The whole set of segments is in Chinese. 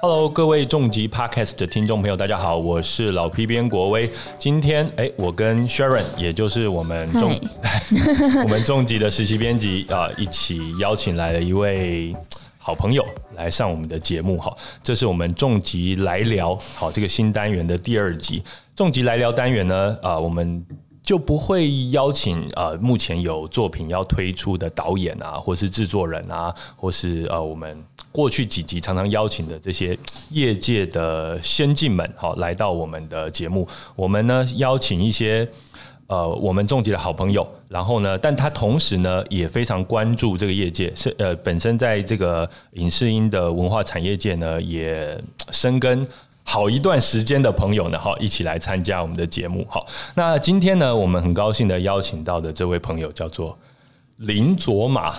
Hello，各位重疾 Podcast 的听众朋友，大家好，我是老 P 编国威。今天，哎，我跟 Sharon，也就是我们重 我们重疾的实习编辑啊，一起邀请来了一位好朋友来上我们的节目哈。这是我们重疾来聊好这个新单元的第二集。重疾来聊单元呢，啊，我们就不会邀请呃目前有作品要推出的导演啊，或是制作人啊，或是呃我们。过去几集常常邀请的这些业界的先进们，好来到我们的节目。我们呢邀请一些呃我们重疾的好朋友，然后呢，但他同时呢也非常关注这个业界，是呃本身在这个影视音的文化产业界呢也深耕好一段时间的朋友呢，好一起来参加我们的节目。好，那今天呢，我们很高兴的邀请到的这位朋友叫做林卓玛。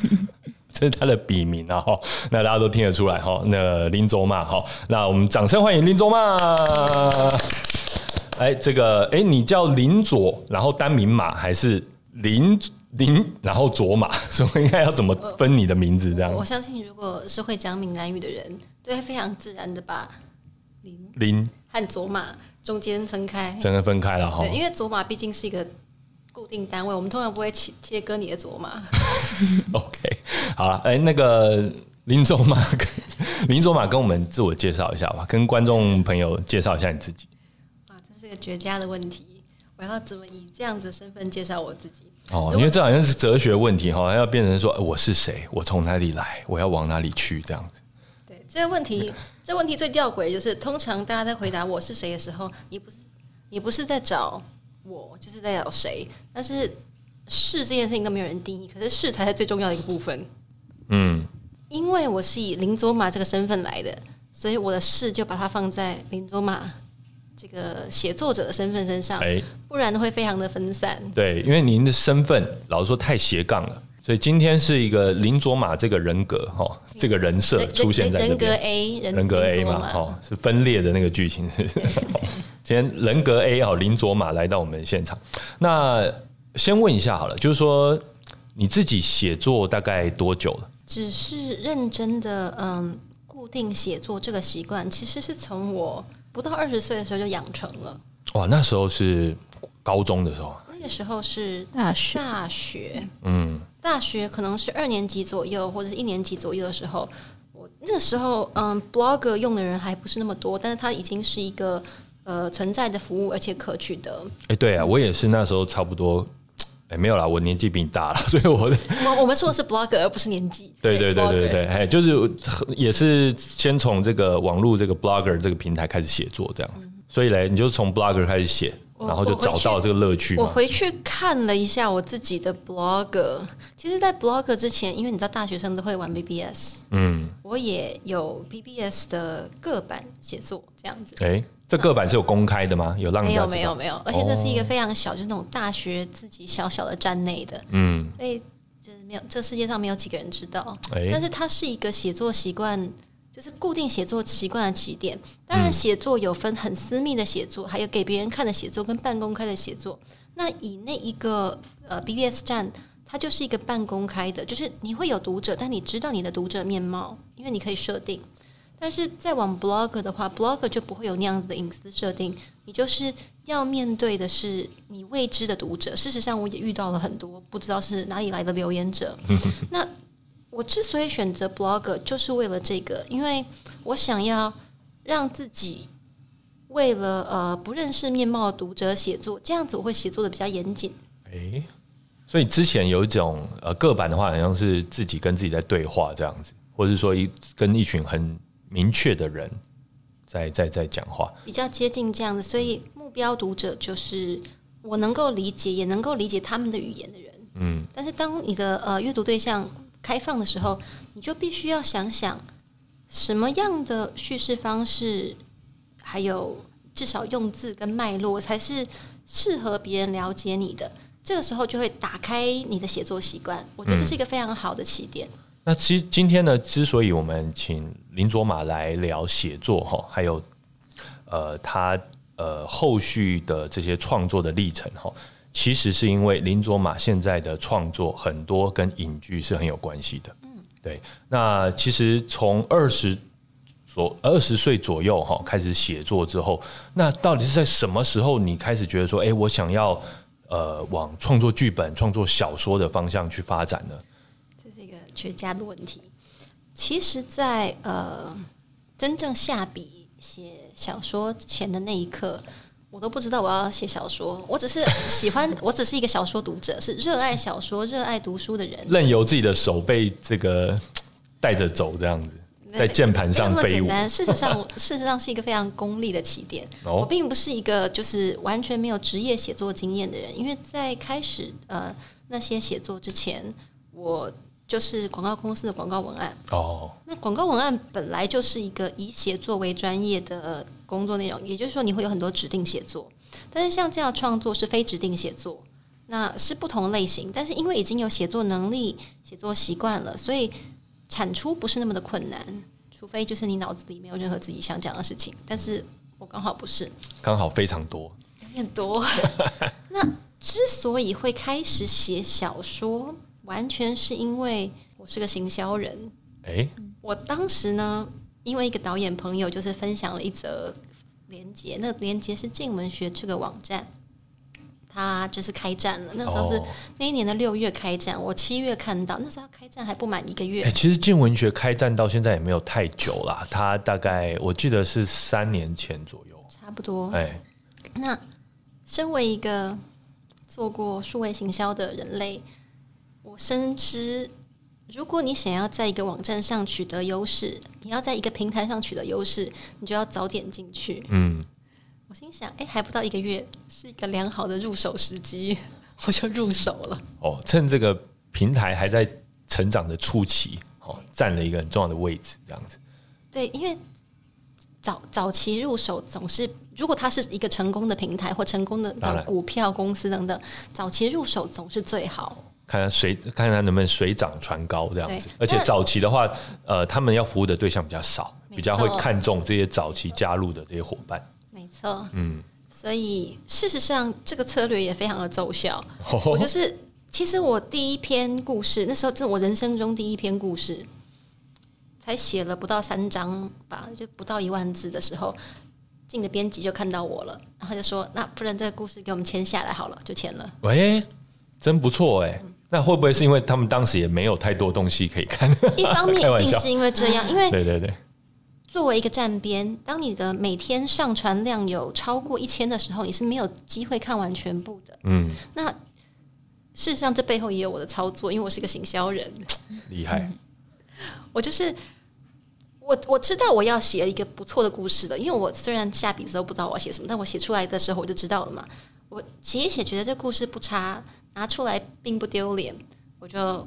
这是他的笔名啊，哈，那大家都听得出来哈。那林卓玛，哈，那我们掌声欢迎林卓玛。哎，这个，哎，你叫林卓，然后单名马，还是林林，然后卓玛？所以应该要怎么分你的名字？这样？我相信，如果是会讲闽南语的人，都会非常自然的把林林和卓玛中间分开，真的分开了哈。因为卓玛毕竟是一个。固定单位，我们通常不会切切割你的卓玛。OK，好了，哎，那个林卓玛，林卓玛跟我们自我介绍一下吧，跟观众朋友介绍一下你自己。啊，这是个绝佳的问题，我要怎么以这样子身份介绍我自己？哦，因为这好像是哲学问题哈，要变成说我是谁，我从哪里来，我要往哪里去这样子。对，这个问题，这个问题最吊诡就是，通常大家在回答我是谁的时候，你不是你不是在找。我就是在找谁，但是是这件事情都没有人定义，可是是才是最重要的一个部分。嗯，因为我是以林卓玛这个身份来的，所以我的事就把它放在林卓玛这个写作者的身份身上，哎，不然会非常的分散。对，因为您的身份老实说太斜杠了，所以今天是一个林卓玛这个人格哈，这个人设出现在人格 A 人格 A 嘛，哈，是分裂的那个剧情是。今天人格 A 哦，林卓玛来到我们现场。那先问一下好了，就是说你自己写作大概多久了？只是认真的嗯，固定写作这个习惯，其实是从我不到二十岁的时候就养成了。哇，那时候是高中的时候？那个时候是大学，大学，嗯，大学可能是二年级左右或者是一年级左右的时候。我那个时候嗯，Blogger 用的人还不是那么多，但是它已经是一个。呃，存在的服务，而且可取的。哎，对啊，我也是那时候差不多，哎，没有啦，我年纪比你大了，所以我我我们说的是 blogger，而不是年纪。对对对对对，哎，就是也是先从这个网络这个 blogger 这个平台开始写作这样子，所以嘞，你就从 blogger 开始写，然后就找到这个乐趣。我回去看了一下我自己的 blogger，其实，在 blogger 之前，因为你知道大学生都会玩 BBS，嗯，我也有 BBS 的个版写作这样子，哎。这个版是有公开的吗？有让没有没有没有，而且那是一个非常小，就是那种大学自己小小的站内的，嗯，所以就是没有这世界上没有几个人知道。但是它是一个写作习惯，就是固定写作习惯的起点。当然，写作有分很私密的写作，还有给别人看的写作跟半公开的写作。那以那一个呃 BBS 站，它就是一个半公开的，就是你会有读者，但你知道你的读者面貌，因为你可以设定。但是再往 blog 的话，blog 就不会有那样子的隐私设定，你就是要面对的是你未知的读者。事实上，我也遇到了很多不知道是哪里来的留言者。那我之所以选择 blogger，就是为了这个，因为我想要让自己为了呃不认识面貌的读者写作，这样子我会写作的比较严谨。诶，所以之前有一种呃个版的话，好像是自己跟自己在对话这样子，或者是说一跟一群很。明确的人在在在讲话，比较接近这样子，所以目标读者就是我能够理解，也能够理解他们的语言的人。嗯，但是当你的呃阅读对象开放的时候，你就必须要想想什么样的叙事方式，还有至少用字跟脉络才是适合别人了解你的。这个时候就会打开你的写作习惯，我觉得这是一个非常好的起点。那其实今天呢，之所以我们请林卓玛来聊写作哈，还有呃他呃后续的这些创作的历程哈，其实是因为林卓玛现在的创作很多跟影剧是很有关系的。嗯，对。那其实从二十左二十岁左右哈开始写作之后，那到底是在什么时候你开始觉得说，哎，我想要呃往创作剧本、创作小说的方向去发展呢？这是一个绝佳的问题。其实，在呃真正下笔写小说前的那一刻。我都不知道我要写小说，我只是喜欢，我只是一个小说读者，是热爱小说、热爱读书的人。任由自己的手被这个带着走，这样子在键盘上飞舞。事实上，事实上是一个非常功利的起点。我并不是一个就是完全没有职业写作经验的人，因为在开始呃那些写作之前，我。就是广告公司的广告文案哦。那广告文案本来就是一个以写作为专业的工作内容，也就是说你会有很多指定写作。但是像这样创作是非指定写作，那是不同类型。但是因为已经有写作能力、写作习惯了，所以产出不是那么的困难。除非就是你脑子里没有任何自己想讲的事情。但是我刚好不是，刚好非常多，有点多。那之所以会开始写小说。完全是因为我是个行销人。哎，我当时呢，因为一个导演朋友就是分享了一则连接，那连接是静文学这个网站，他就是开战了。那时候是那一年的六月开战，我七月看到，那时候开战还不满一个月。哎，其实静文学开战到现在也没有太久啦，他大概我记得是三年前左右，差不多。哎，那身为一个做过数位行销的人类。我深知，如果你想要在一个网站上取得优势，你要在一个平台上取得优势，你就要早点进去。嗯，我心想，哎，还不到一个月，是一个良好的入手时机，我就入手了。哦，趁这个平台还在成长的初期，哦，占了一个很重要的位置，这样子。对，因为早早期入手总是，如果它是一个成功的平台或成功的股票公司等等，早期入手总是最好。看看水，看看能不能水涨船高这样子。而且早期的话，呃，他们要服务的对象比较少，比较会看重这些早期加入的这些伙伴。没错，嗯，所以事实上这个策略也非常的奏效。我就是，其实我第一篇故事，那时候是我人生中第一篇故事，才写了不到三章吧，就不到一万字的时候，进的编辑就看到我了，然后就说：“那不然这个故事给我们签下来好了，就签了。”喂，真不错哎。那会不会是因为他们当时也没有太多东西可以看？一方面一定是因为这样，因为对对对，作为一个站边，当你的每天上传量有超过一千的时候，你是没有机会看完全部的。嗯，那事实上这背后也有我的操作，因为我是个行销人，厉害。我就是我我知道我要写一个不错的故事的，因为我虽然下笔的时候不知道我要写什么，但我写出来的时候我就知道了嘛。我写一写，觉得这故事不差。拿出来并不丢脸，我就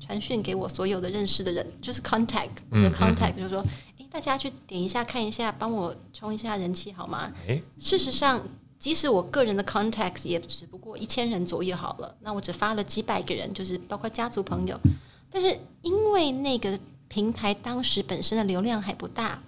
传讯给我所有的认识的人，就是 contact 我的 contact，就是说，哎，大家去点一下看一下，帮我冲一下人气好吗？事实上，即使我个人的 contact 也只不过一千人左右好了，那我只发了几百个人，就是包括家族朋友，但是因为那个平台当时本身的流量还不大。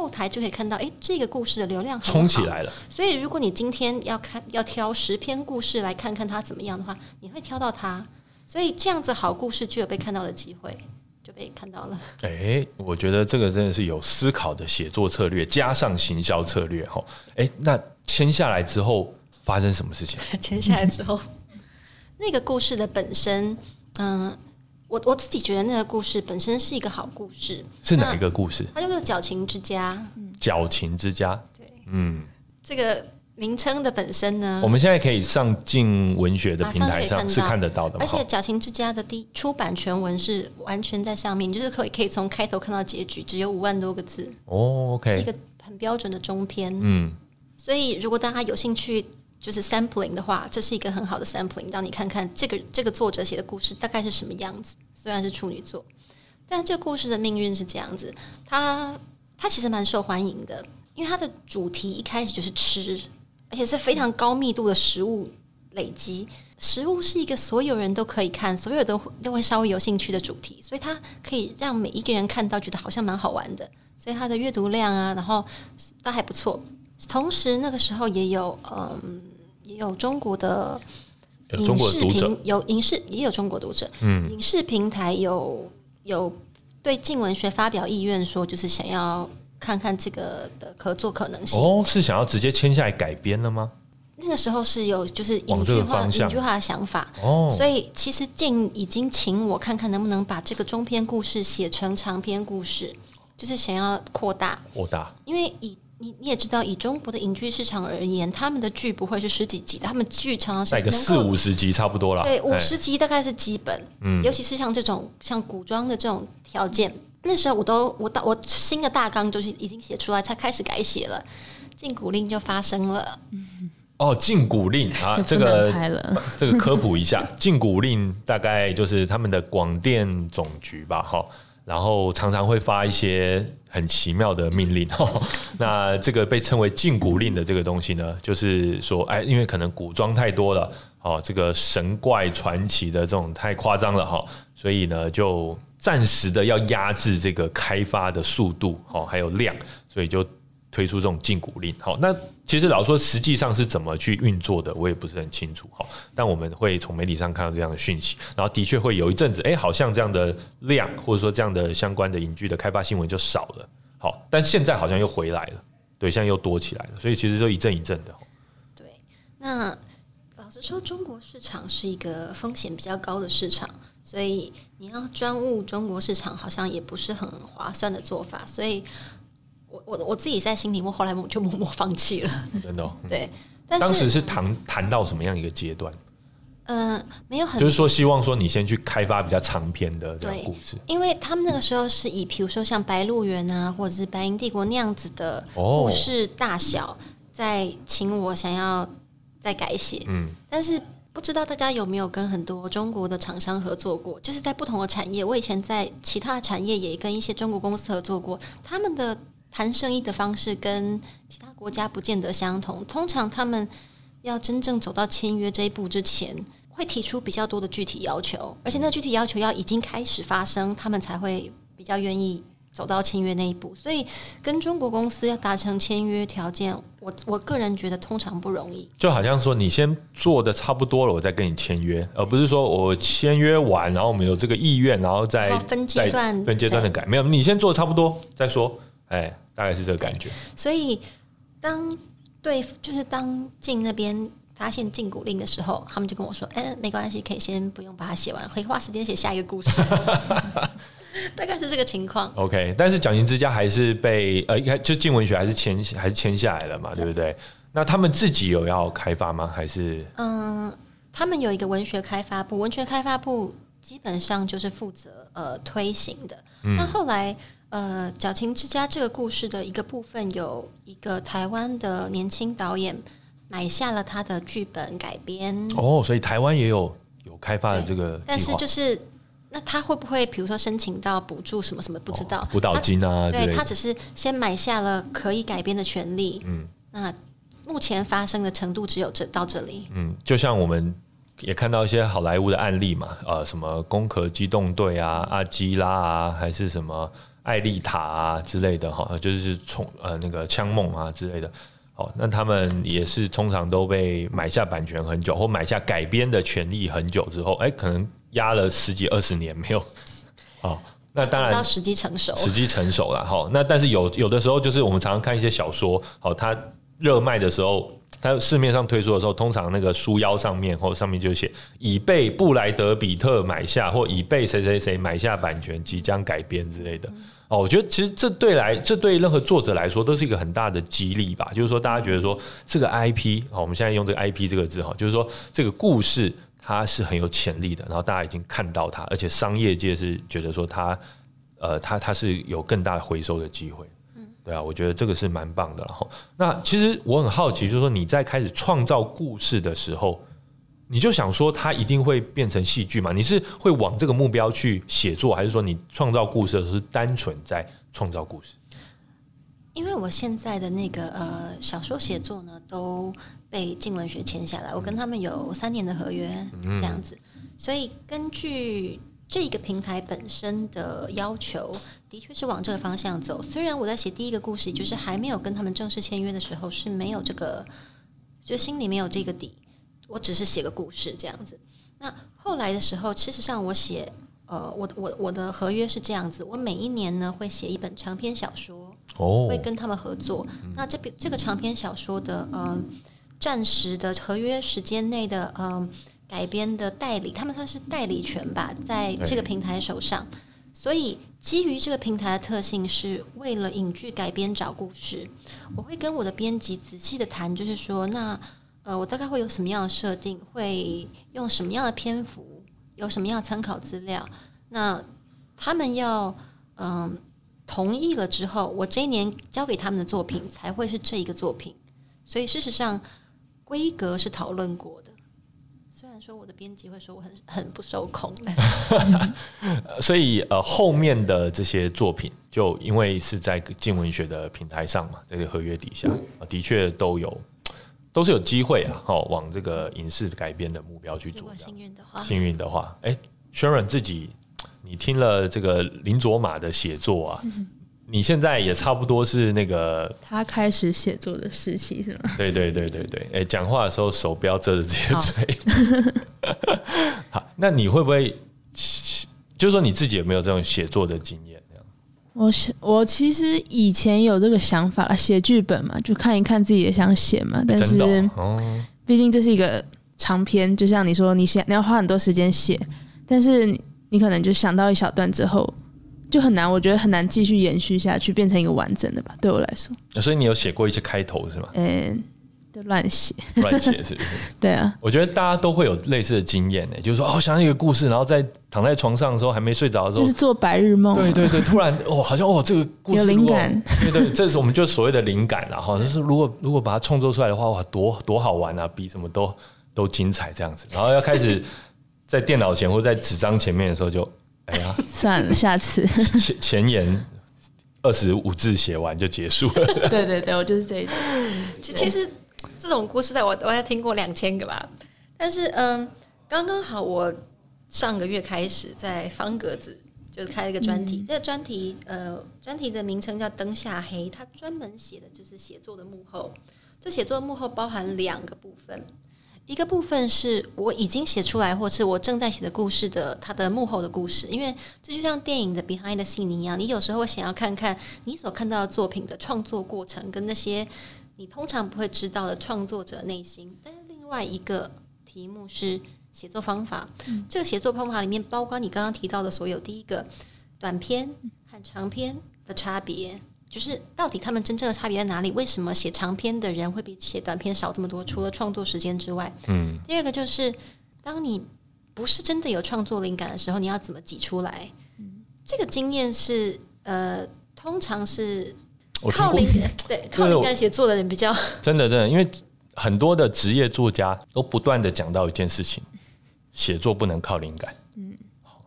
后台就可以看到，哎，这个故事的流量冲起来了。所以，如果你今天要看要挑十篇故事来看看它怎么样的话，你会挑到它。所以这样子好故事就有被看到的机会，就被看到了。哎，我觉得这个真的是有思考的写作策略，加上行销策略哈。哎，那签下来之后发生什么事情？签下来之后，那个故事的本身，嗯。我我自己觉得那个故事本身是一个好故事，是哪一个故事？它叫做《矫情之家》。矫情之家，对，嗯，这个名称的本身呢，我们现在可以上进文学的平台上是看得到的，而且《矫情之家》的第出版全文是完全在上面，就是可以可以从开头看到结局，只有五万多个字。哦，OK，一个很标准的中篇，嗯，所以如果大家有兴趣。就是 sampling 的话，这是一个很好的 sampling，让你看看这个这个作者写的故事大概是什么样子。虽然是处女座，但这个故事的命运是这样子。它它其实蛮受欢迎的，因为它的主题一开始就是吃，而且是非常高密度的食物累积。食物是一个所有人都可以看，所有都都会稍微有兴趣的主题，所以它可以让每一个人看到觉得好像蛮好玩的。所以它的阅读量啊，然后都还不错。同时那个时候也有嗯。也有中国的影视平有影视也有中国读者，嗯，影视平台有有对静文学发表意愿，说就是想要看看这个的合作可能性。哦，是想要直接签下来改编了吗？那个时候是有就是影剧化、影剧化的想法，哦，所以其实静已经请我看看能不能把这个中篇故事写成长篇故事，就是想要扩大。扩大。因为以你你也知道，以中国的影剧市场而言，他们的剧不会是十几集的，他们剧常常是一个四五十集差不多了。对，五十集大概是基本，嗯，尤其是像这种像古装的这种条件，那时候我都我到我新的大纲就是已经写出来，才开始改写了，禁古令就发生了。哦，禁古令啊，这个这个科普一下，禁古令大概就是他们的广电总局吧，哈，然后常常会发一些很奇妙的命令，那这个被称为禁古令的这个东西呢，就是说，哎，因为可能古装太多了，哦，这个神怪传奇的这种太夸张了，哈，所以呢，就暂时的要压制这个开发的速度，哦，还有量，所以就。推出这种禁股令，好，那其实老说实际上是怎么去运作的，我也不是很清楚，好。但我们会从媒体上看到这样的讯息，然后的确会有一阵子，哎，好像这样的量或者说这样的相关的影剧的开发新闻就少了，好，但现在好像又回来了，对，现在又多起来了，所以其实就一阵一阵的。对，那老实说，中国市场是一个风险比较高的市场，所以你要专务中国市场，好像也不是很划算的做法，所以。我我我自己在心里，我后来就默默放弃了。真的，对。但是当时是谈谈到什么样一个阶段？嗯，没有很，就是说希望说你先去开发比较长篇的这个故事，因为他们那个时候是以，比如说像《白鹿原》啊，或者是《白银帝国》那样子的故事大小，在请我想要再改写。嗯，但是不知道大家有没有跟很多中国的厂商合作过？就是在不同的产业，我以前在其他产业也跟一些中国公司合作过，他们的。谈生意的方式跟其他国家不见得相同。通常他们要真正走到签约这一步之前，会提出比较多的具体要求，而且那具体要求要已经开始发生，他们才会比较愿意走到签约那一步。所以，跟中国公司要达成签约条件，我我个人觉得通常不容易。就好像说，你先做的差不多了，我再跟你签约，而不是说我签约完，然后我们有这个意愿，然后再分阶段分阶段的改。没有，你先做差不多再说。哎，大概是这个感觉。所以，当对，就是当进那边发现禁古令的时候，他们就跟我说：“哎，没关系，可以先不用把它写完，可以花时间写下一个故事。” 大概是这个情况。OK，但是蒋勤之家还是被呃，就进文学还是签还是签下来了嘛，对不对？那他们自己有要开发吗？还是嗯，他们有一个文学开发部，文学开发部基本上就是负责呃推行的。那后来。呃，《矫情之家》这个故事的一个部分，有一个台湾的年轻导演买下了他的剧本改编。哦，所以台湾也有有开发的这个。但是就是，那他会不会比如说申请到补助什么什么？不知道辅导金啊？对他只是先买下了可以改编的权利。嗯，那目前发生的程度只有这到这里。嗯，就像我们也看到一些好莱坞的案例嘛，呃，什么《攻壳机动队》啊，《阿基拉》啊，还是什么。艾丽塔啊之类的哈，就是从呃那个枪梦啊之类的，好，那他们也是通常都被买下版权很久，或买下改编的权利很久之后，哎，可能压了十几二十年没有，哦，那当然到时机成熟，时机成熟了哈。那但是有有的时候就是我们常常看一些小说，好，它热卖的时候。它市面上推出的时候，通常那个书腰上面或上面就写已被布莱德比特买下，或已被谁谁谁买下版权，即将改编之类的。哦，我觉得其实这对来，这对任何作者来说都是一个很大的激励吧。就是说，大家觉得说这个 IP，好，我们现在用这个 IP 这个字哈，就是说这个故事它是很有潜力的，然后大家已经看到它，而且商业界是觉得说它，呃，它它是有更大的回收的机会。对啊，我觉得这个是蛮棒的哈。那其实我很好奇，就是说你在开始创造故事的时候，你就想说它一定会变成戏剧嘛？你是会往这个目标去写作，还是说你创造故事的时候是单纯在创造故事？因为我现在的那个呃小说写作呢，都被静文学签下来，我跟他们有三年的合约这样子，所以根据。这个平台本身的要求的确是往这个方向走。虽然我在写第一个故事，就是还没有跟他们正式签约的时候是没有这个就心里没有这个底，我只是写个故事这样子。那后来的时候，事实上我写，呃，我我我的合约是这样子，我每一年呢会写一本长篇小说，哦，会跟他们合作。那这边这个长篇小说的，呃，暂时的合约时间内的，嗯，改编的代理，他们算是代理权吧，在这个平台手上。所以基于这个平台的特性，是为了影剧改编找故事，我会跟我的编辑仔细的谈，就是说那。呃，我大概会有什么样的设定？会用什么样的篇幅？有什么样的参考资料？那他们要嗯同意了之后，我这一年交给他们的作品才会是这一个作品。所以事实上，规格是讨论过的。虽然说我的编辑会说我很很不受控，所以呃后面的这些作品，就因为是在静文学的平台上嘛，这个合约底下的确都有。都是有机会啊，哦，往这个影视改编的目标去做。幸运的话，幸运的话，哎，Sharon 自己，你听了这个林卓玛的写作啊，你现在也差不多是那个他开始写作的时期是吗？对对对对对，哎，讲话的时候手不要遮着自己的嘴。好，那你会不会，就是说你自己有没有这种写作的经验？我我其实以前有这个想法了，写剧本嘛，就看一看自己也想写嘛。但是，毕竟这是一个长篇，就像你说，你写你要花很多时间写，但是你可能就想到一小段之后，就很难，我觉得很难继续延续下去，变成一个完整的吧。对我来说，所以你有写过一些开头是吗？嗯。就乱写，乱写是不是？对啊，我觉得大家都会有类似的经验呢，就是说哦，想一个故事，然后在躺在床上的时候还没睡着的时候，就是做白日梦。对对对，突然哦，好像哦，这个故事有灵感。对对，这是我们就所谓的灵感了哈。就是如果如果把它创作出来的话，哇，多多好玩啊，比什么都都精彩这样子。然后要开始在电脑前或在纸张前面的时候，就哎呀，算了，下次前前言二十五字写完就结束了。对对对，我就是这一种。其实。这种故事在我我也听过两千个吧，但是嗯，刚刚好我上个月开始在方格子就是开了一个专题，这个专题呃专题的名称叫灯下黑，它专门写的就是写作的幕后。这写作幕后包含两个部分，一个部分是我已经写出来或是我正在写的故事的它的幕后的故事，因为这就像电影的 behind the scene 一样，你有时候想要看看你所看到的作品的创作过程跟那些。你通常不会知道的创作者内心，但是另外一个题目是写作方法。这个写作方法里面包括你刚刚提到的所有。第一个，短篇和长篇的差别，就是到底他们真正的差别在哪里？为什么写长篇的人会比写短篇少这么多？除了创作时间之外，嗯。第二个就是，当你不是真的有创作灵感的时候，你要怎么挤出来？嗯这个经验是呃，通常是。靠灵感，对靠灵感写作的人比较 真的真的，因为很多的职业作家都不断的讲到一件事情：写作不能靠灵感。嗯，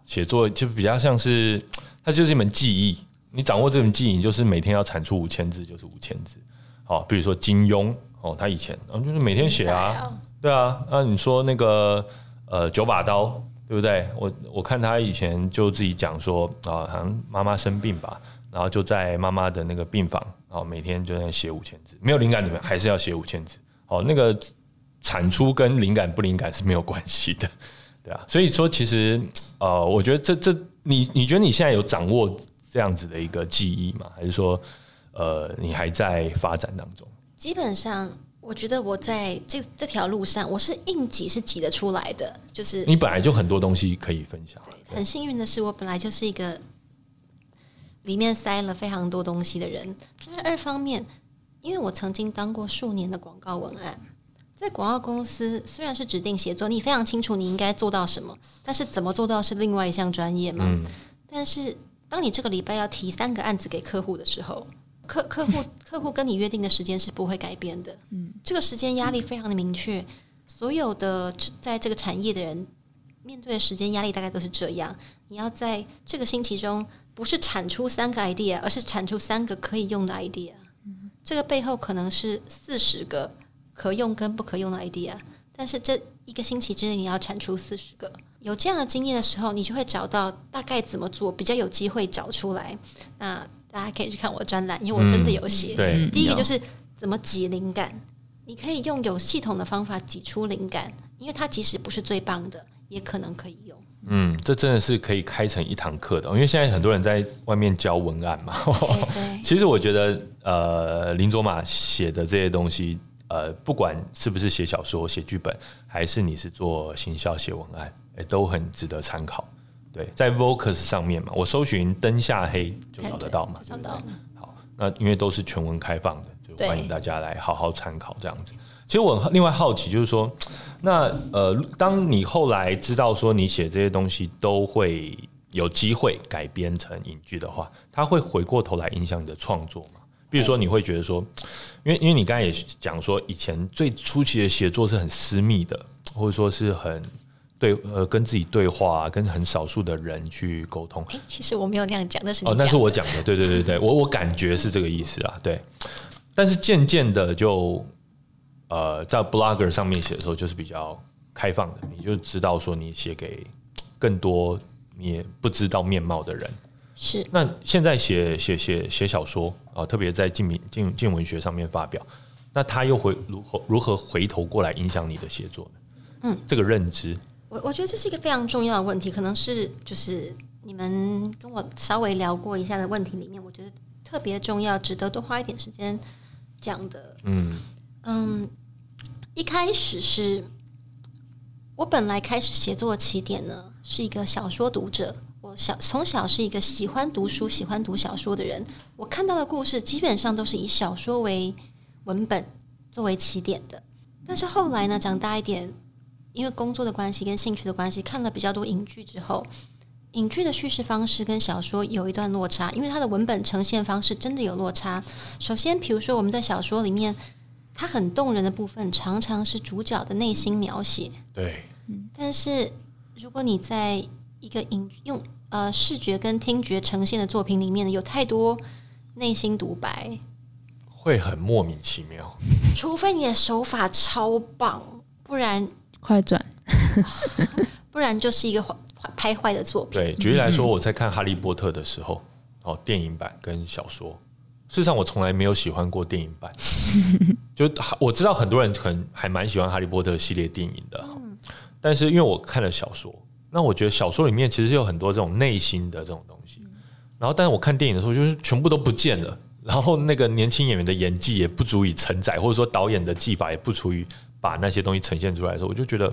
写作就比较像是它就是一门技艺，你掌握这门技艺，就是每天要产出五千字，就是五千字。好，比如说金庸哦，他以前嗯就是每天写啊，对啊，那你说那个呃九把刀对不对？我我看他以前就自己讲说啊，好像妈妈生病吧。然后就在妈妈的那个病房，然后，每天就在写五千字，没有灵感怎么样？还是要写五千字。哦，那个产出跟灵感不灵感是没有关系的，对啊。所以说，其实呃，我觉得这这，你你觉得你现在有掌握这样子的一个记忆吗？还是说，呃，你还在发展当中？基本上，我觉得我在这这条路上，我是硬挤是挤得出来的。就是你本来就很多东西可以分享。对，很幸运的是，我本来就是一个。里面塞了非常多东西的人，但二方面，因为我曾经当过数年的广告文案，在广告公司虽然是指定写作，你非常清楚你应该做到什么，但是怎么做到是另外一项专业嘛。但是当你这个礼拜要提三个案子给客户的时候，客客户客户跟你约定的时间是不会改变的。嗯，这个时间压力非常的明确，所有的在这个产业的人面对的时间压力大概都是这样。你要在这个星期中。不是产出三个 idea，而是产出三个可以用的 idea。这个背后可能是四十个可用跟不可用的 idea，但是这一个星期之内你要产出四十个。有这样的经验的时候，你就会找到大概怎么做，比较有机会找出来。那大家可以去看我的专栏，因为我真的有写。对，第一个就是怎么挤灵感，你可以用有系统的方法挤出灵感，因为它即使不是最棒的，也可能可以用。嗯，这真的是可以开成一堂课的，因为现在很多人在外面教文案嘛。其实我觉得，呃，林卓玛写的这些东西，呃，不管是不是写小说、写剧本，还是你是做行销、写文案，哎，都很值得参考。对，在 Vocus 上面嘛，我搜寻“灯下黑”就找得到嘛。找到。好，那因为都是全文开放的，就欢迎大家来好好参考这样子。其实我另外好奇，就是说，那呃，当你后来知道说你写这些东西都会有机会改编成影剧的话，它会回过头来影响你的创作吗？比如说，你会觉得说，因为因为你刚才也讲说，以前最初期的写作是很私密的，或者说是很对呃跟自己对话，跟很少数的人去沟通。其实我没有那样讲，那是哦，那是我讲的，对对对对，我我感觉是这个意思啊，对。但是渐渐的就。呃，在 Blogger 上面写的时候，就是比较开放的，你就知道说你写给更多你也不知道面貌的人。是。那现在写写写写小说啊，特别在近民近近文学上面发表，那他又会如何如何回头过来影响你的写作呢？嗯，这个认知，我我觉得这是一个非常重要的问题，可能是就是你们跟我稍微聊过一下的问题里面，我觉得特别重要，值得多花一点时间讲的。嗯嗯。一开始是我本来开始写作的起点呢，是一个小说读者。我小从小是一个喜欢读书、喜欢读小说的人。我看到的故事基本上都是以小说为文本作为起点的。但是后来呢，长大一点，因为工作的关系跟兴趣的关系，看了比较多影剧之后，影剧的叙事方式跟小说有一段落差，因为它的文本呈现方式真的有落差。首先，比如说我们在小说里面。它很动人的部分，常常是主角的内心描写。对，但是如果你在一个影用呃视觉跟听觉呈现的作品里面，有太多内心独白，会很莫名其妙。除非你的手法超棒，不然快转，不然就是一个拍坏的作品。对，举例来说，我在看《哈利波特》的时候，哦，电影版跟小说。事实上，我从来没有喜欢过电影版。就我知道很多人可能还蛮喜欢《哈利波特》系列电影的，但是因为我看了小说，那我觉得小说里面其实有很多这种内心的这种东西。然后，但是我看电影的时候，就是全部都不见了。然后，那个年轻演员的演技也不足以承载，或者说导演的技法也不足以把那些东西呈现出来的时候，我就觉得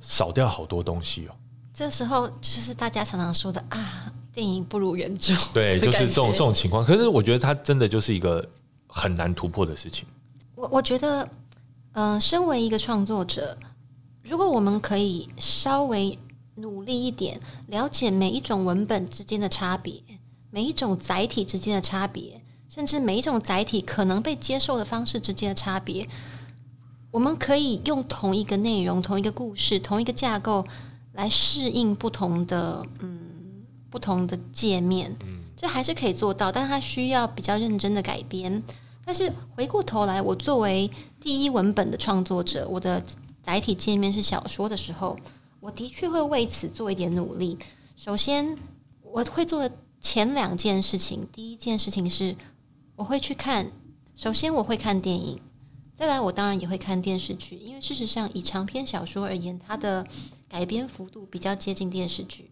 少掉好多东西哦。这时候就是大家常常说的啊。电影不如原著，对，就是这种这种情况。可是我觉得它真的就是一个很难突破的事情。我我觉得，嗯，身为一个创作者，如果我们可以稍微努力一点，了解每一种文本之间的差别，每一种载体之间的差别，甚至每一种载体可能被接受的方式之间的差别，我们可以用同一个内容、同一个故事、同一个架构来适应不同的嗯。不同的界面，这还是可以做到，但它需要比较认真的改编。但是回过头来，我作为第一文本的创作者，我的载体界面是小说的时候，我的确会为此做一点努力。首先，我会做前两件事情。第一件事情是，我会去看，首先我会看电影，再来我当然也会看电视剧，因为事实上以长篇小说而言，它的改编幅度比较接近电视剧。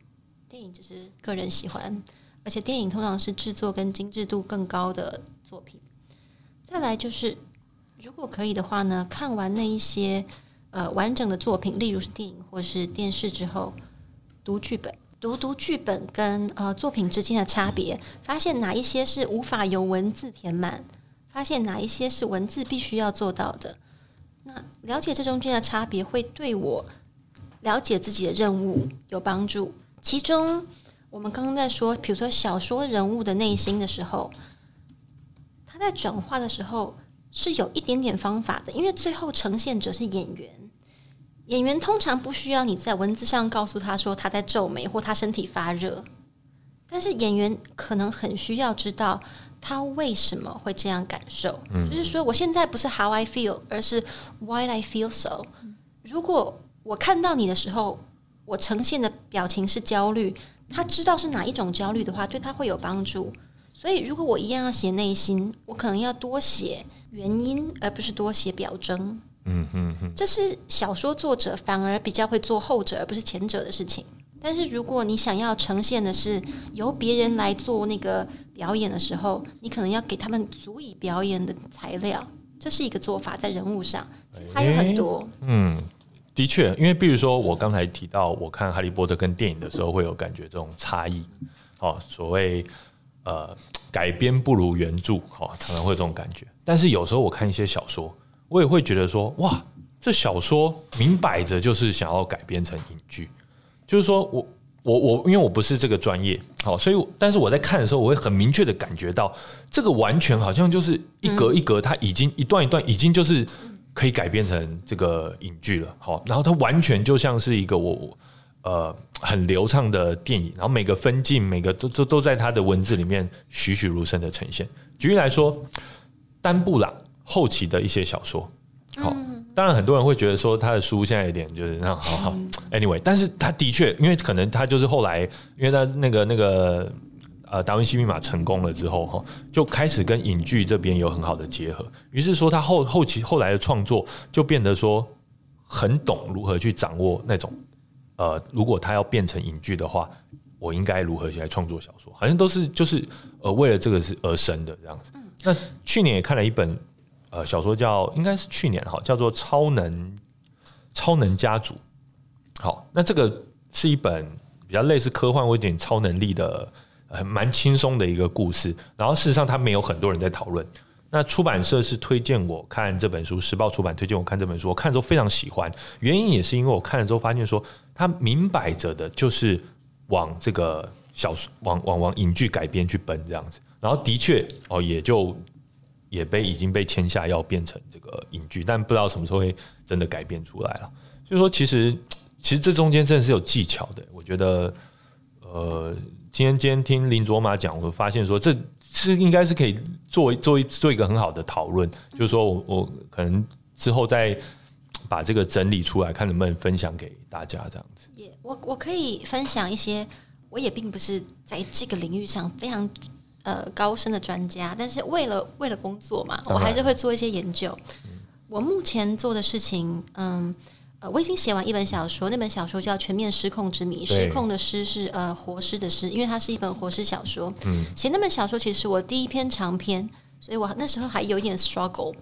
电影只是个人喜欢，而且电影通常是制作跟精致度更高的作品。再来就是，如果可以的话呢，看完那一些呃完整的作品，例如是电影或是电视之后，读剧本，读读剧本跟呃作品之间的差别，发现哪一些是无法由文字填满，发现哪一些是文字必须要做到的。那了解这中间的差别，会对我了解自己的任务有帮助。其中，我们刚刚在说，比如说小说人物的内心的时候，他在转化的时候是有一点点方法的，因为最后呈现者是演员。演员通常不需要你在文字上告诉他说他在皱眉或他身体发热，但是演员可能很需要知道他为什么会这样感受。就是说，我现在不是 how I feel，而是 why I feel so。如果我看到你的时候。我呈现的表情是焦虑，他知道是哪一种焦虑的话，对他会有帮助。所以，如果我一样要写内心，我可能要多写原因，而不是多写表征。嗯哼哼，这是小说作者反而比较会做后者而不是前者的事情。但是如果你想要呈现的是由别人来做那个表演的时候，你可能要给他们足以表演的材料，这是一个做法，在人物上还有很多。嗯，的确，因为比如说我刚才提到，我看《哈利波特》跟电影的时候会有感觉这种差异。哦，所谓呃改编不如原著，哦，常常会这种感觉。但是有时候我看一些小说，我也会觉得说，哇，这小说明摆着就是想要改编成影剧。就是说我我我，因为我不是这个专业，好，所以但是我在看的时候，我会很明确的感觉到，这个完全好像就是一格一格，它已经一段一段，已经就是可以改编成这个影剧了，好，然后它完全就像是一个我呃很流畅的电影，然后每个分镜每个都都都在它的文字里面栩栩如生的呈现。举例来说，丹布朗后期的一些小说，好。当然，很多人会觉得说他的书现在有点就是那好好，anyway，但是他的确，因为可能他就是后来，因为他那个那个呃达文西密码成功了之后哈，就开始跟影剧这边有很好的结合，于是说他后后期后来的创作就变得说很懂如何去掌握那种呃，如果他要变成影剧的话，我应该如何去来创作小说，好像都是就是呃为了这个是而生的这样子。那去年也看了一本。呃，小说叫应该是去年哈，叫做《超能超能家族》。好，那这个是一本比较类似科幻或一点超能力的，很蛮轻松的一个故事。然后事实上，他没有很多人在讨论。那出版社是推荐我看这本书，时报出版推荐我看这本书，我看之后非常喜欢。原因也是因为我看了之后发现说，他明摆着的就是往这个小说、往往往影剧改编去奔这样子。然后的确哦，也就。也被已经被签下要变成这个影剧，但不知道什么时候会真的改变出来了。所以说，其实其实这中间真的是有技巧的。我觉得，呃，今天今天听林卓玛讲，我发现说这是应该是可以做做做一个很好的讨论。就是说我我可能之后再把这个整理出来，看能不能分享给大家这样子。也我我可以分享一些，我也并不是在这个领域上非常。呃，高深的专家，但是为了为了工作嘛，我还是会做一些研究。我目前做的事情，嗯，呃，我已经写完一本小说，那本小说叫《全面失控之谜》，失控的失是呃活尸的尸，因为它是一本活尸小说。嗯，写那本小说其实我第一篇长篇，所以我那时候还有一点 struggle。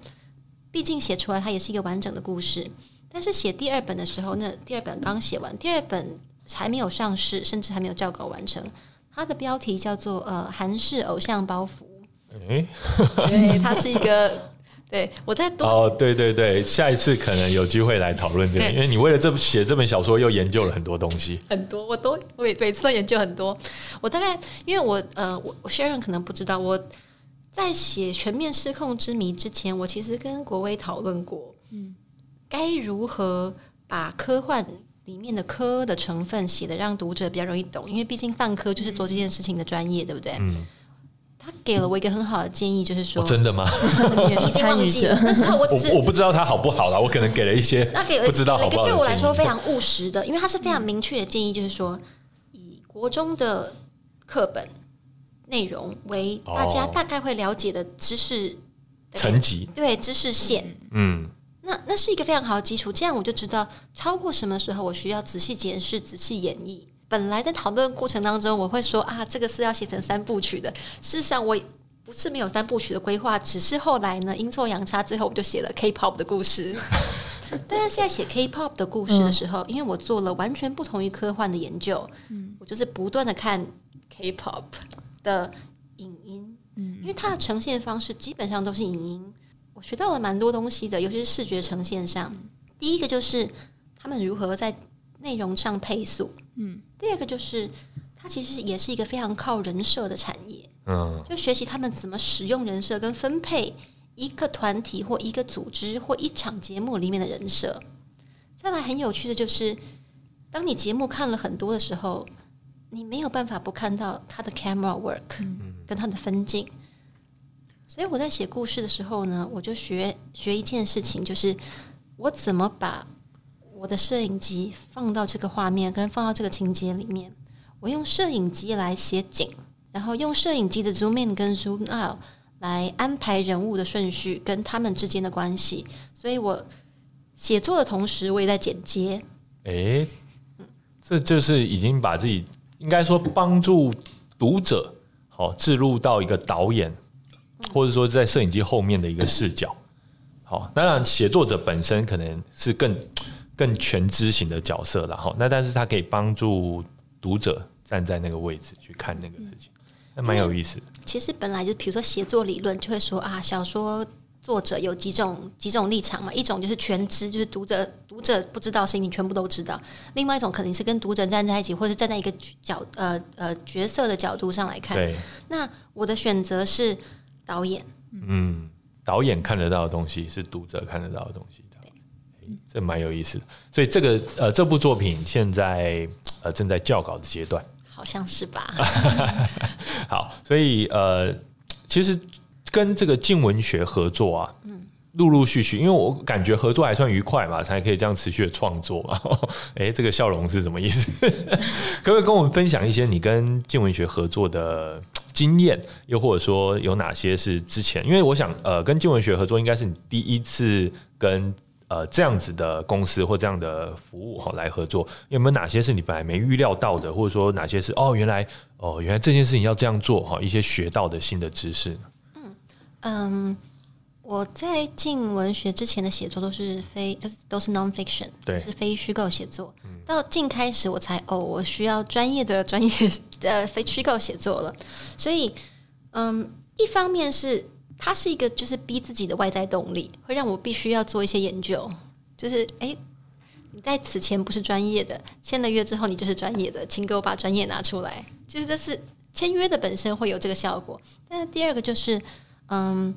毕竟写出来它也是一个完整的故事，但是写第二本的时候，那第二本刚写完，第二本还没有上市，甚至还没有校稿完成。它的标题叫做“呃韩式偶像包袱”，哎，对，它是一个，对我在哦，对对对，下一次可能有机会来讨论这个，因为你为了这写这本小说又研究了很多东西，很多，我都每每次都研究很多。我大概因为我呃，我我 Sharon 可能不知道，我在写《全面失控之谜》之前，我其实跟国威讨论过，嗯，该如何把科幻。里面的科的成分写的让读者比较容易懂，因为毕竟泛科就是做这件事情的专业，对不对？嗯。他给了我一个很好的建议，就是说，真的吗？已经忘记了，但是我只是我不知道他好不好了，我可能给了一些，那给了不知道好不好。对我来说非常务实的，因为他是非常明确的建议，就是说以国中的课本内容为大家大概会了解的知识层级，对知识线，嗯。那那是一个非常好的基础，这样我就知道超过什么时候我需要仔细检视、仔细演绎。本来在讨论过程当中，我会说啊，这个是要写成三部曲的。事实上，我不是没有三部曲的规划，只是后来呢阴错阳差，最后我就写了 K-pop 的故事。但是现在写 K-pop 的故事的时候，因为我做了完全不同于科幻的研究，嗯我就是不断的看 K-pop 的影音，嗯因为它的呈现方式基本上都是影音。我学到了蛮多东西的，尤其是视觉呈现上。第一个就是他们如何在内容上配速，嗯。第二个就是它其实也是一个非常靠人设的产业，嗯。就学习他们怎么使用人设跟分配一个团体或一个组织或一场节目里面的人设。再来很有趣的就是，当你节目看了很多的时候，你没有办法不看到他的 camera work，跟他的分镜。所以我在写故事的时候呢，我就学学一件事情，就是我怎么把我的摄影机放到这个画面，跟放到这个情节里面。我用摄影机来写景，然后用摄影机的 zoom in 跟 zoom out 来安排人物的顺序跟他们之间的关系。所以我写作的同时，我也在剪接。哎，这就是已经把自己应该说帮助读者好置入到一个导演，或者说在摄影机后面的一个视角。好，当然写作者本身可能是更更全知型的角色了哈。那但是他可以帮助读者站在那个位置去看那个事情，那蛮有意思。其实本来就比如说写作理论就会说啊，小说。作者有几种几种立场嘛？一种就是全知，就是读者读者不知道事情，你全部都知道；另外一种肯定是跟读者站在一起，或者站在一个角呃呃角色的角度上来看。那我的选择是导演。嗯，导演看得到的东西是读者看得到的东西。这蛮有意思的。所以这个呃这部作品现在呃正在校稿的阶段，好像是吧？好，所以呃其实。跟这个静文学合作啊，嗯，陆陆续续，因为我感觉合作还算愉快嘛，才可以这样持续的创作嘛。哎，这个笑容是什么意思？可不可以跟我们分享一些你跟静文学合作的经验？又或者说有哪些是之前？因为我想，呃，跟静文学合作应该是你第一次跟呃这样子的公司或这样的服务哈来合作，有没有哪些是你本来没预料到的？或者说哪些是哦，原来哦，原来这件事情要这样做哈？一些学到的新的知识。嗯嗯，我在进文学之前的写作都是非，就是都是 nonfiction，对，是非虚构写作。到进开始我才哦，我需要专业的专业呃非虚构写作了。所以，嗯，一方面是它是一个就是逼自己的外在动力，会让我必须要做一些研究。就是哎，你在此前不是专业的，签了约之后你就是专业的，请给我把专业拿出来。其实这是签约的本身会有这个效果。但是第二个就是。嗯，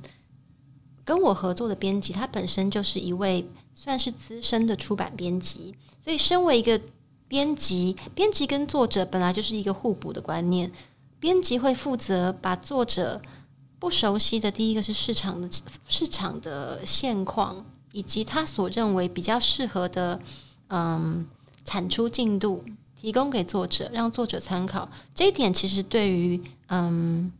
跟我合作的编辑，他本身就是一位算是资深的出版编辑，所以身为一个编辑，编辑跟作者本来就是一个互补的观念。编辑会负责把作者不熟悉的第一个是市场的市场的现况，以及他所认为比较适合的嗯产出进度提供给作者，让作者参考。这一点其实对于嗯。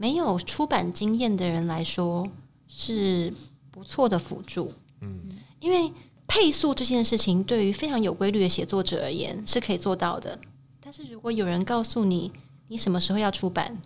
没有出版经验的人来说是不错的辅助，嗯，因为配速这件事情对于非常有规律的写作者而言是可以做到的。但是如果有人告诉你你什么时候要出版，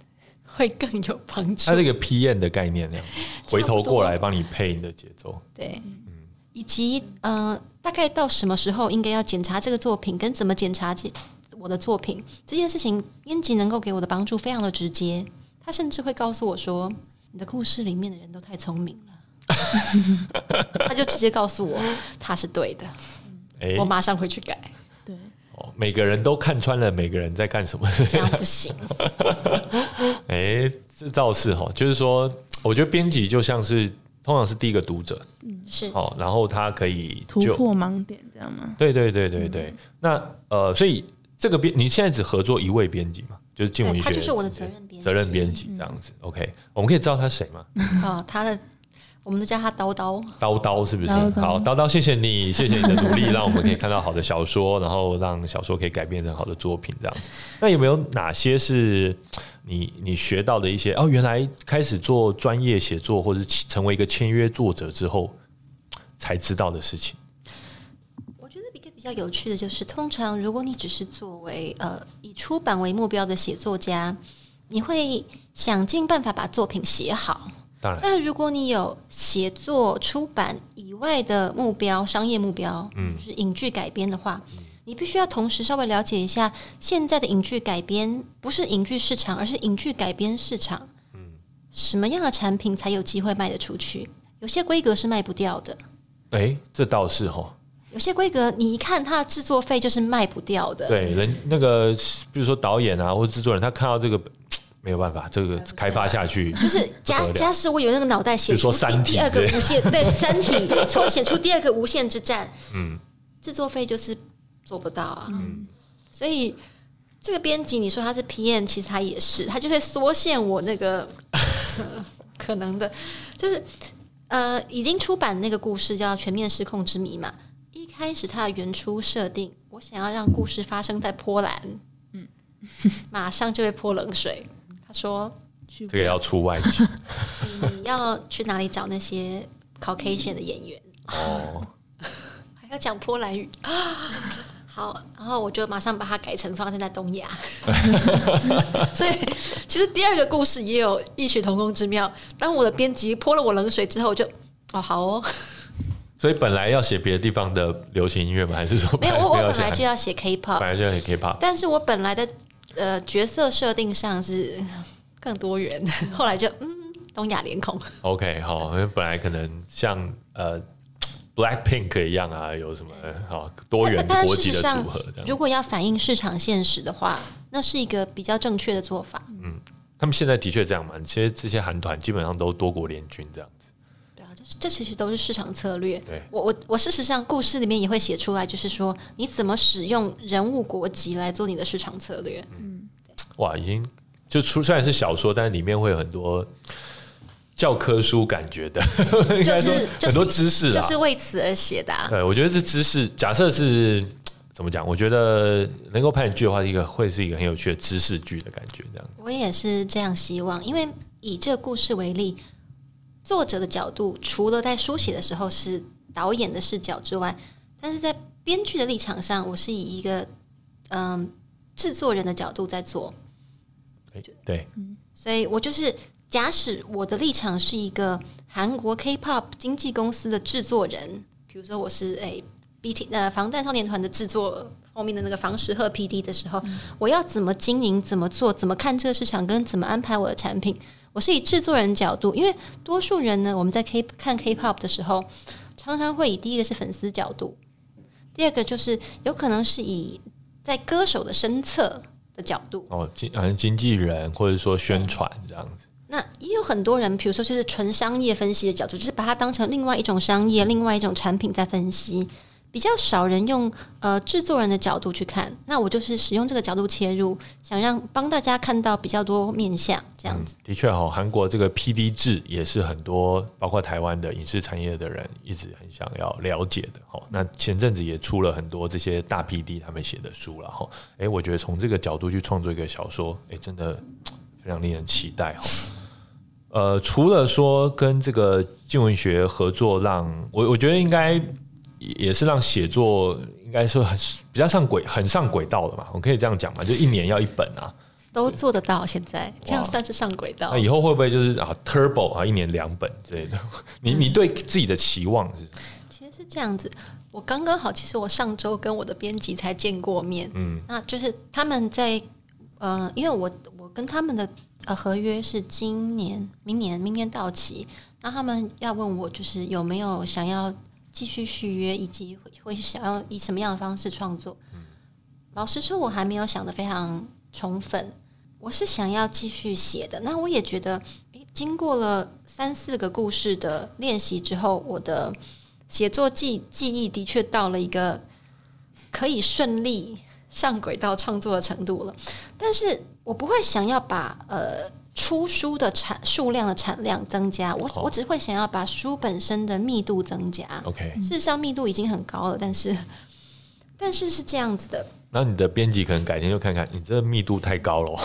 会更有帮助。它这个批验的概念，那样回头过来帮你配你的节奏，对，嗯，以及呃，大概到什么时候应该要检查这个作品，跟怎么检查这我的作品这件事情，编辑能够给我的帮助非常的直接。他甚至会告诉我说：“你的故事里面的人都太聪明了。”他就直接告诉我他是对的，我马上回去改。对，哦，每个人都看穿了每个人在干什么，这样不行。哎，这倒是哈，就是说，我觉得编辑就像是通常是第一个读者，嗯，是哦，然后他可以突破盲点，这样吗？对对对对对。那呃，所以这个编你现在只合作一位编辑嘛？就是静文学，他就是我的责任编辑，责任编辑这样子。OK，我们可以知道他是谁吗？哦，他的，我们都叫他刀刀。刀刀是不是？好，刀刀，谢谢你，谢谢你的努力，让我们可以看到好的小说，然后让小说可以改变成好的作品这样子。那有没有哪些是你你学到的一些？哦，原来开始做专业写作或者成为一个签约作者之后才知道的事情？我觉得一个比较有趣的就是，通常如果你只是作为呃以出版为目标的写作家，你会想尽办法把作品写好。当然，但如果你有写作出版以外的目标、商业目标，嗯，是影剧改编的话，你必须要同时稍微了解一下现在的影剧改编不是影剧市场，而是影剧改编市场。嗯，什么样的产品才有机会卖得出去？有些规格是卖不掉的。哎，这倒是哈。有些规格，你一看它的制作费就是卖不掉的。对，人那个，比如说导演啊，或者制作人，他看到这个没有办法，这个开发下去，就是假假使我有那个脑袋写出第二个无限，对，三体 抽写出第二个无限之战，嗯，制作费就是做不到啊。嗯，所以这个编辑，你说他是 PM，其实他也是，他就会缩限我那个 可能的，就是呃，已经出版那个故事叫《全面失控之谜》嘛。一开始他的原初设定，我想要让故事发生在波兰，嗯，马上就会泼冷水。他说：“这个要出外景。你要去哪里找那些 Caucasian 的演员？哦，还要讲波兰语 好，然后我就马上把它改成发生在东亚。所以其实第二个故事也有异曲同工之妙。当我的编辑泼了我冷水之后，我就哦好哦。所以本来要写别的地方的流行音乐吗？还是说没有？我我本来就要写 K-pop，本来就要写 K-pop。但是我本来的呃角色设定上是 更多元，后来就嗯东亚脸孔。OK，好，因为本来可能像呃。Black Pink 一样啊，有什么好多元国籍的组合？如果要反映市场现实的话，那是一个比较正确的做法。嗯，他们现在的确这样嘛？其实这些韩团基本上都多国联军这样子。这其实都是市场策略。对，我我我事实上故事里面也会写出来，就是说你怎么使用人物国籍来做你的市场策略。嗯，哇，已经就出虽然是小说，但是里面会有很多。教科书感觉的，就是很多知识，就是为此而写的。对，我觉得这知识，假设是怎么讲？我觉得能够拍成剧的话，一个会是一个很有趣的知识剧的感觉。这样，我也是这样希望。因为以这个故事为例，作者的角度除了在书写的时候是导演的视角之外，但是在编剧的立场上，我是以一个嗯制作人的角度在做。对，所以我就是。假使我的立场是一个韩国 K-pop 经纪公司的制作人，比如说我是诶 BT 呃防弹少年团的制作后面的那个房石鹤 PD 的时候，我要怎么经营、怎么做、怎么看这个市场，跟怎么安排我的产品，我是以制作人角度，因为多数人呢，我们在 K 看 K-pop 的时候，常常会以第一个是粉丝角度，第二个就是有可能是以在歌手的身侧的角度哦，经好像经纪人或者说宣传这样子。那也有很多人，比如说就是纯商业分析的角度，就是把它当成另外一种商业、另外一种产品在分析。比较少人用呃制作人的角度去看。那我就是使用这个角度切入，想让帮大家看到比较多面相这样子。的确哈，韩国这个 P D 制也是很多，包括台湾的影视产业的人一直很想要了解的哈。那前阵子也出了很多这些大 P D 他们写的书了哈。哎，我觉得从这个角度去创作一个小说，哎，真的非常令人期待哈。呃，除了说跟这个静文学合作，让我我觉得应该也是让写作应该说很比较上轨、很上轨道的嘛，我可以这样讲嘛，就一年要一本啊，都做得到，现在这样算是上轨道。那以后会不会就是啊，turbo 啊，一年两本之类的？你你对自己的期望是？其实是这样子，我刚刚好，其实我上周跟我的编辑才见过面，嗯，那就是他们在呃，因为我我跟他们的。呃，合约是今年、明年、明年到期。那他们要问我，就是有没有想要继续续约，以及会会想要以什么样的方式创作？老实说，我还没有想的非常充分。我是想要继续写的。那我也觉得，诶，经过了三四个故事的练习之后，我的写作记记忆的确到了一个可以顺利上轨道创作的程度了。但是。我不会想要把呃出书的产数量的产量增加，我我只会想要把书本身的密度增加。OK，事实上密度已经很高了，但是 但是是这样子的。那你的编辑可能改天就看看，你这密度太高了。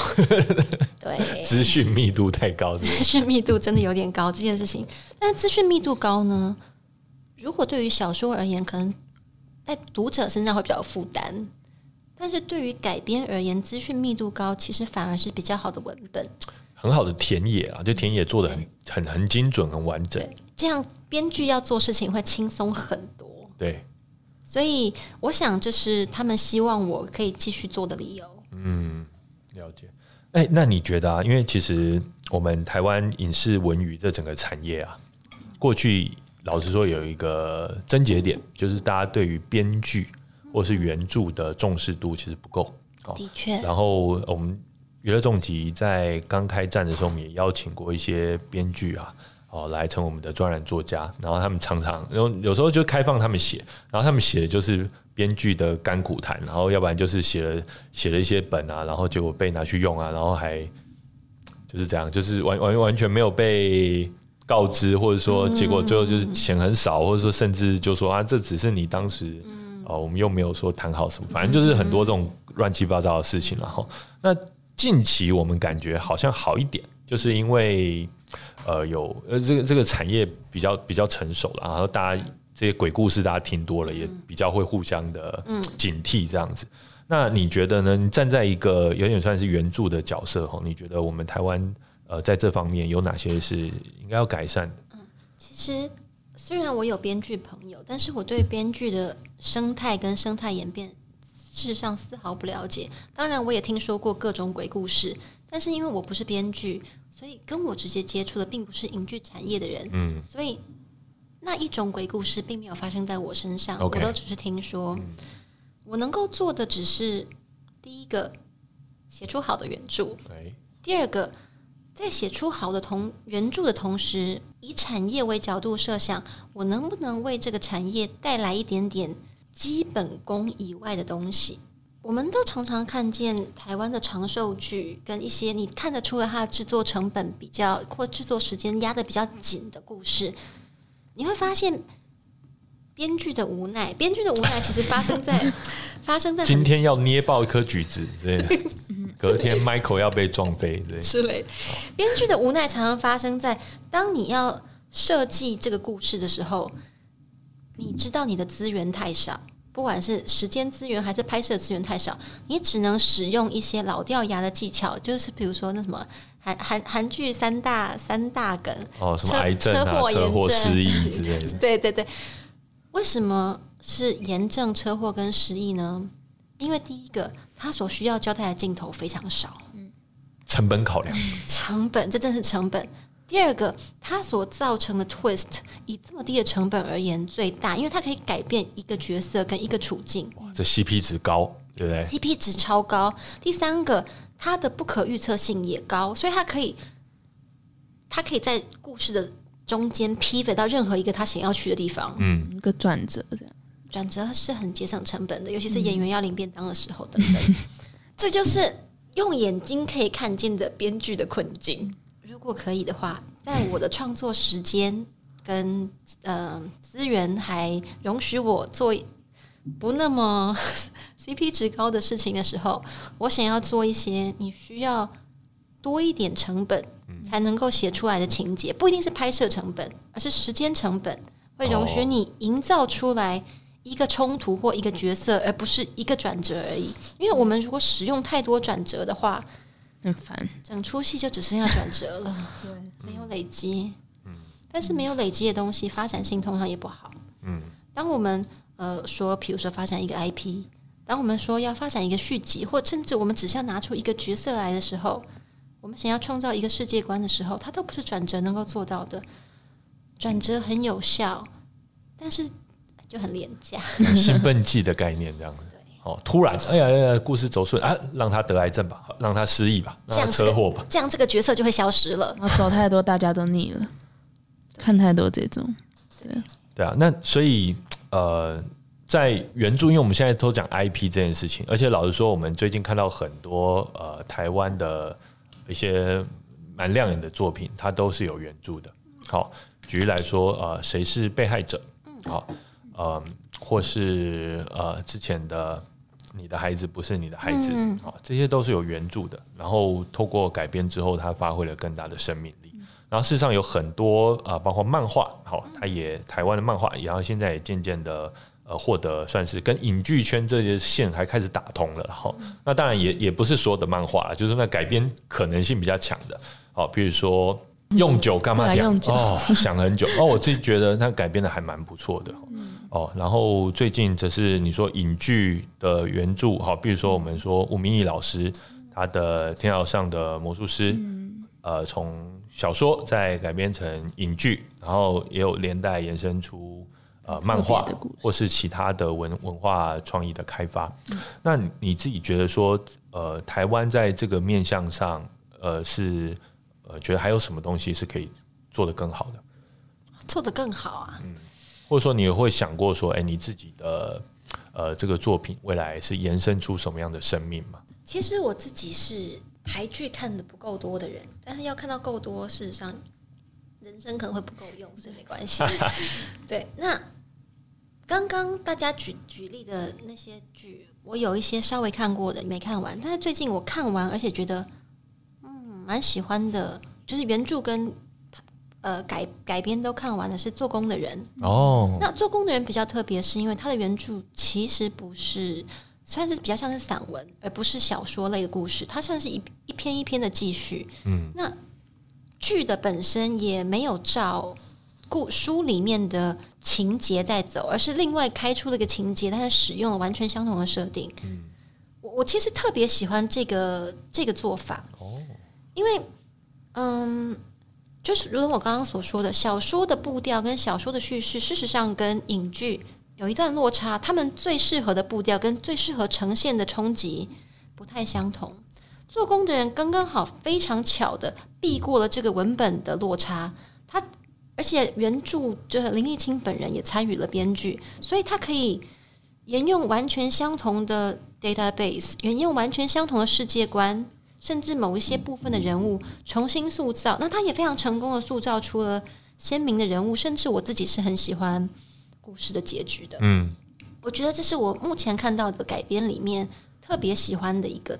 对，资讯密度太高，资讯密度真的有点高这件事情。但资讯密度高呢，如果对于小说而言，可能在读者身上会比较负担。但是对于改编而言，资讯密度高，其实反而是比较好的文本，很好的田野啊，就田野做的很很很精准、很完整。这样编剧要做事情会轻松很多。对，所以我想这是他们希望我可以继续做的理由。嗯，了解。哎，那你觉得啊？因为其实我们台湾影视文娱这整个产业啊，过去老实说有一个症结点，就是大家对于编剧。或是原著的重视度其实不够，的确。然后我们娱乐重疾在刚开战的时候，我们也邀请过一些编剧啊，哦，来成我们的专栏作家。然后他们常常，然后有时候就开放他们写，然后他们写的就是编剧的甘苦谈，然后要不然就是写了写了一些本啊，然后结果被拿去用啊，然后还就是这样，就是完完完全没有被告知，或者说结果最后就是钱很少，或者说甚至就说啊，这只是你当时。哦，我们又没有说谈好什么，反正就是很多这种乱七八糟的事情。然后，那近期我们感觉好像好一点就是因为呃有呃这个这个产业比较比较成熟了，然后大家这些鬼故事大家听多了，也比较会互相的警惕这样子。那你觉得呢？你站在一个有点算是原著的角色哈，你觉得我们台湾呃在这方面有哪些是应该要改善的？嗯，其实虽然我有编剧朋友，但是我对编剧的生态跟生态演变事实上丝毫不了解。当然，我也听说过各种鬼故事，但是因为我不是编剧，所以跟我直接接触的并不是影剧产业的人，嗯，所以那一种鬼故事并没有发生在我身上，我都只是听说。我能够做的只是第一个，写出好的原著。第二个，在写出好的同原著的同时，以产业为角度设想，我能不能为这个产业带来一点点基本功以外的东西？我们都常常看见台湾的长寿剧，跟一些你看得出来它的制作成本比较或制作时间压的比较紧的故事，你会发现。编剧的无奈，编剧的无奈其实发生在 发生在今天要捏爆一颗橘子之类的，隔天 Michael 要被撞飞之类。编剧的无奈常常发生在当你要设计这个故事的时候，你知道你的资源太少，不管是时间资源还是拍摄资源太少，你只能使用一些老掉牙的技巧，就是比如说那什么韩韩韩剧三大三大梗哦，什么癌症啊、车祸失忆 之类的，对对对。为什么是炎症、车祸跟失忆呢？因为第一个，他所需要交代的镜头非常少，嗯，成本考量，成本，这正是成本。第二个，它所造成的 twist 以这么低的成本而言最大，因为它可以改变一个角色跟一个处境。哇，这 CP 值高，对不对？CP 值超高。第三个，它的不可预测性也高，所以它可以，它可以在故事的。中间 pivot 到任何一个他想要去的地方，嗯，一个转折这样，转折是很节省成本的，尤其是演员要领便当的时候等等。这就是用眼睛可以看见的编剧的困境。如果可以的话，在我的创作时间跟呃资源还容许我做不那么 CP 值高的事情的时候，我想要做一些你需要多一点成本。才能够写出来的情节，不一定是拍摄成本，而是时间成本，会容许你营造出来一个冲突或一个角色，而不是一个转折而已。因为我们如果使用太多转折的话，很烦，整出戏就只剩下转折了，对，没有累积。嗯，但是没有累积的东西，发展性通常也不好。嗯，当我们呃说，比如说发展一个 IP，当我们说要发展一个续集，或甚至我们只需要拿出一个角色来的时候。我们想要创造一个世界观的时候，它都不是转折能够做到的。转折很有效，但是就很廉价。兴奋剂的概念这样子。哦，突然，哎呀，哎呀故事走顺啊，让他得癌症吧，让他失忆吧，让他车祸吧，这样这个角色就会消失了。走太多，大家都腻了。看太多这种，对对啊。那所以呃，在原著，因为我们现在都讲 IP 这件事情，而且老实说，我们最近看到很多呃台湾的。一些蛮亮眼的作品，它都是有原著的。好，举例来说，呃，谁是被害者？嗯好，呃，或是呃之前的你的孩子不是你的孩子，好，这些都是有原著的。然后透过改编之后，它发挥了更大的生命力。然后事实上有很多啊，包括漫画，好，它也台湾的漫画，然后现在也渐渐的。呃，获得算是跟影剧圈这些线还开始打通了，好。那当然也也不是所有的漫画，就是那改编可能性比较强的，好，比如说用酒干嘛讲哦，想很久哦，我自己觉得它改编的还蛮不错的，哦。然后最近则是你说影剧的原著，好，比如说我们说吴明义老师他的《天桥上的魔术师》，呃，从小说再改编成影剧，然后也有连带延伸出。呃，漫画或是其他的文文化创意的开发，那你自己觉得说，呃，台湾在这个面向上，呃，是呃，觉得还有什么东西是可以做得更好的？做得更好啊？嗯，或者说你会想过说，哎，你自己的呃这个作品未来是延伸出什么样的生命吗？其实我自己是台剧看的不够多的人，但是要看到够多，事实上人生可能会不够用，所以没关系。对，那。刚刚大家举举例的那些剧，我有一些稍微看过的，没看完。但是最近我看完，而且觉得嗯蛮喜欢的就是原著跟呃改改编都看完了，是做工的人哦。那做工的人比较特别，是因为他的原著其实不是，算是比较像是散文，而不是小说类的故事，它像是一一篇一篇的继续。嗯，那剧的本身也没有照故书里面的情节在走，而是另外开出了一个情节，但是使用了完全相同的设定。嗯。我我其实特别喜欢这个这个做法哦，因为嗯，就是如同我刚刚所说的，小说的步调跟小说的叙事，事实上跟影剧有一段落差，他们最适合的步调跟最适合呈现的冲击不太相同。做工的人刚刚好，非常巧的避过了这个文本的落差。他而且原著就是林立清本人也参与了编剧，所以他可以沿用完全相同的。database 沿用完全相同的世界观，甚至某一些部分的人物重新塑造，那他也非常成功的塑造出了鲜明的人物，甚至我自己是很喜欢故事的结局的。嗯，我觉得这是我目前看到的改编里面特别喜欢的一个。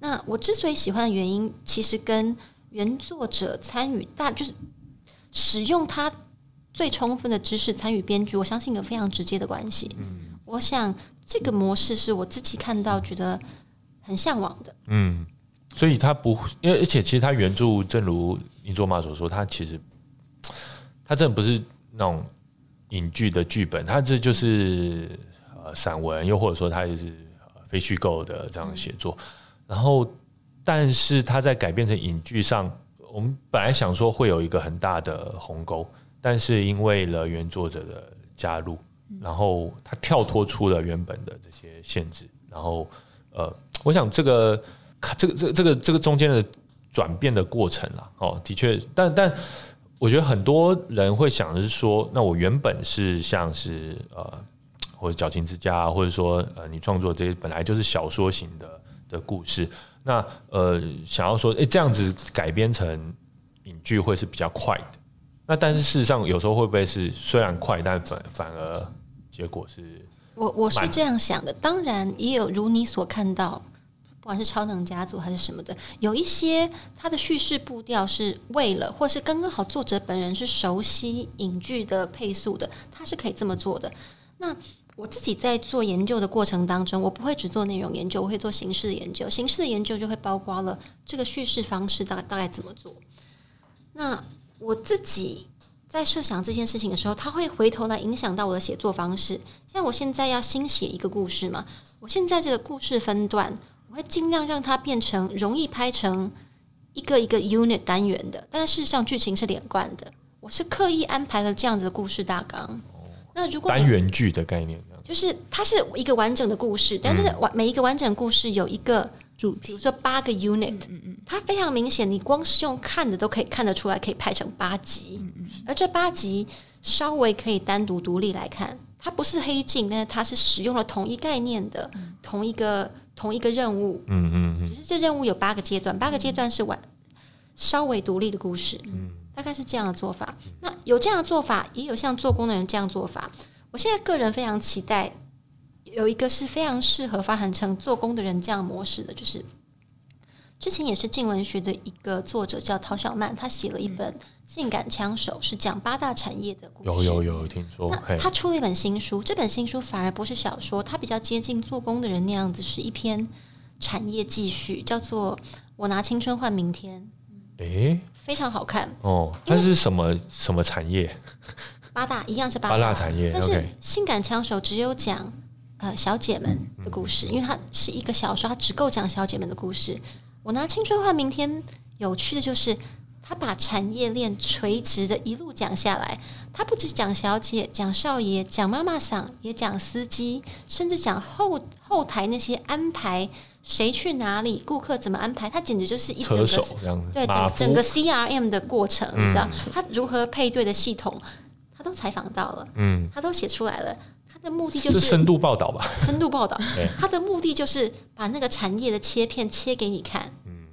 那我之所以喜欢的原因，其实跟原作者参与大就是使用他最充分的知识参与编剧，我相信有非常直接的关系。嗯，我想。这个模式是我自己看到觉得很向往的。嗯，所以他不，因为而且其实他原著正如尼卓玛所说，他其实他真的不是那种影剧的剧本，他这就是呃散文，又或者说他也是非虚构的这样写作。然后，但是他在改编成影剧上，我们本来想说会有一个很大的鸿沟，但是因为了原作者的加入。然后他跳脱出了原本的这些限制，然后呃，我想这个这个这这个这个中间的转变的过程啦，哦，的确，但但我觉得很多人会想的是说，那我原本是像是呃，或者矫情之家，或者说呃，你创作这些本来就是小说型的的故事，那呃，想要说，哎，这样子改编成影剧会是比较快的。那但是事实上，有时候会不会是虽然快，但反反而结果是？我我是这样想的。当然也有如你所看到，不管是超能家族还是什么的，有一些它的叙事步调是为了，或是刚刚好作者本人是熟悉影剧的配速的，他是可以这么做的。那我自己在做研究的过程当中，我不会只做内容研究，我会做形式的研究。形式的研究就会包括了这个叙事方式大概大概怎么做。那我自己在设想这件事情的时候，他会回头来影响到我的写作方式。像我现在要新写一个故事嘛，我现在这个故事分段，我会尽量让它变成容易拍成一个一个 unit 单元的，但事实上剧情是连贯的。我是刻意安排了这样子的故事大纲。那如果单元剧的概念，就是它是一个完整的故事，但是完每一个完整故事有一个主。比如说八个 unit，它非常明显，你光是用看的都可以看得出来，可以拍成八集。而这八集稍微可以单独独立来看，它不是黑镜，但是它是使用了同一概念的同一个同一个任务。嗯嗯，只是这任务有八个阶段，八个阶段是完稍微独立的故事。嗯，大概是这样的做法。那有这样的做法，也有像做工的人这样做法。我现在个人非常期待。有一个是非常适合发展成做工的人这样模式的，就是之前也是静文学的一个作者叫陶小曼，他写了一本《性感枪手》，是讲八大产业的故事。有有有听说。他出了一本新书，这本新书反而不是小说，它比较接近做工的人那样子，是一篇产业记叙，叫做《我拿青春换明天》。诶，非常好看哦。它是什么什么产业？八大一样是八大产业，但是《性感枪手》只有讲。呃，小姐们的故事，因为它是一个小说，它只够讲小姐们的故事。我拿青春换明天，有趣的就是，他把产业链垂直的一路讲下来。他不止讲小姐，讲少爷，讲妈妈桑，也讲司机，甚至讲后后台那些安排谁去哪里，顾客怎么安排。他简直就是一整个对整整个 CRM 的过程，你知道他如何配对的系统，他都采访到了，嗯，他都写出来了。的目的就是深度报道吧，深度报道。他的目的就是把那个产业的切片切给你看。嗯，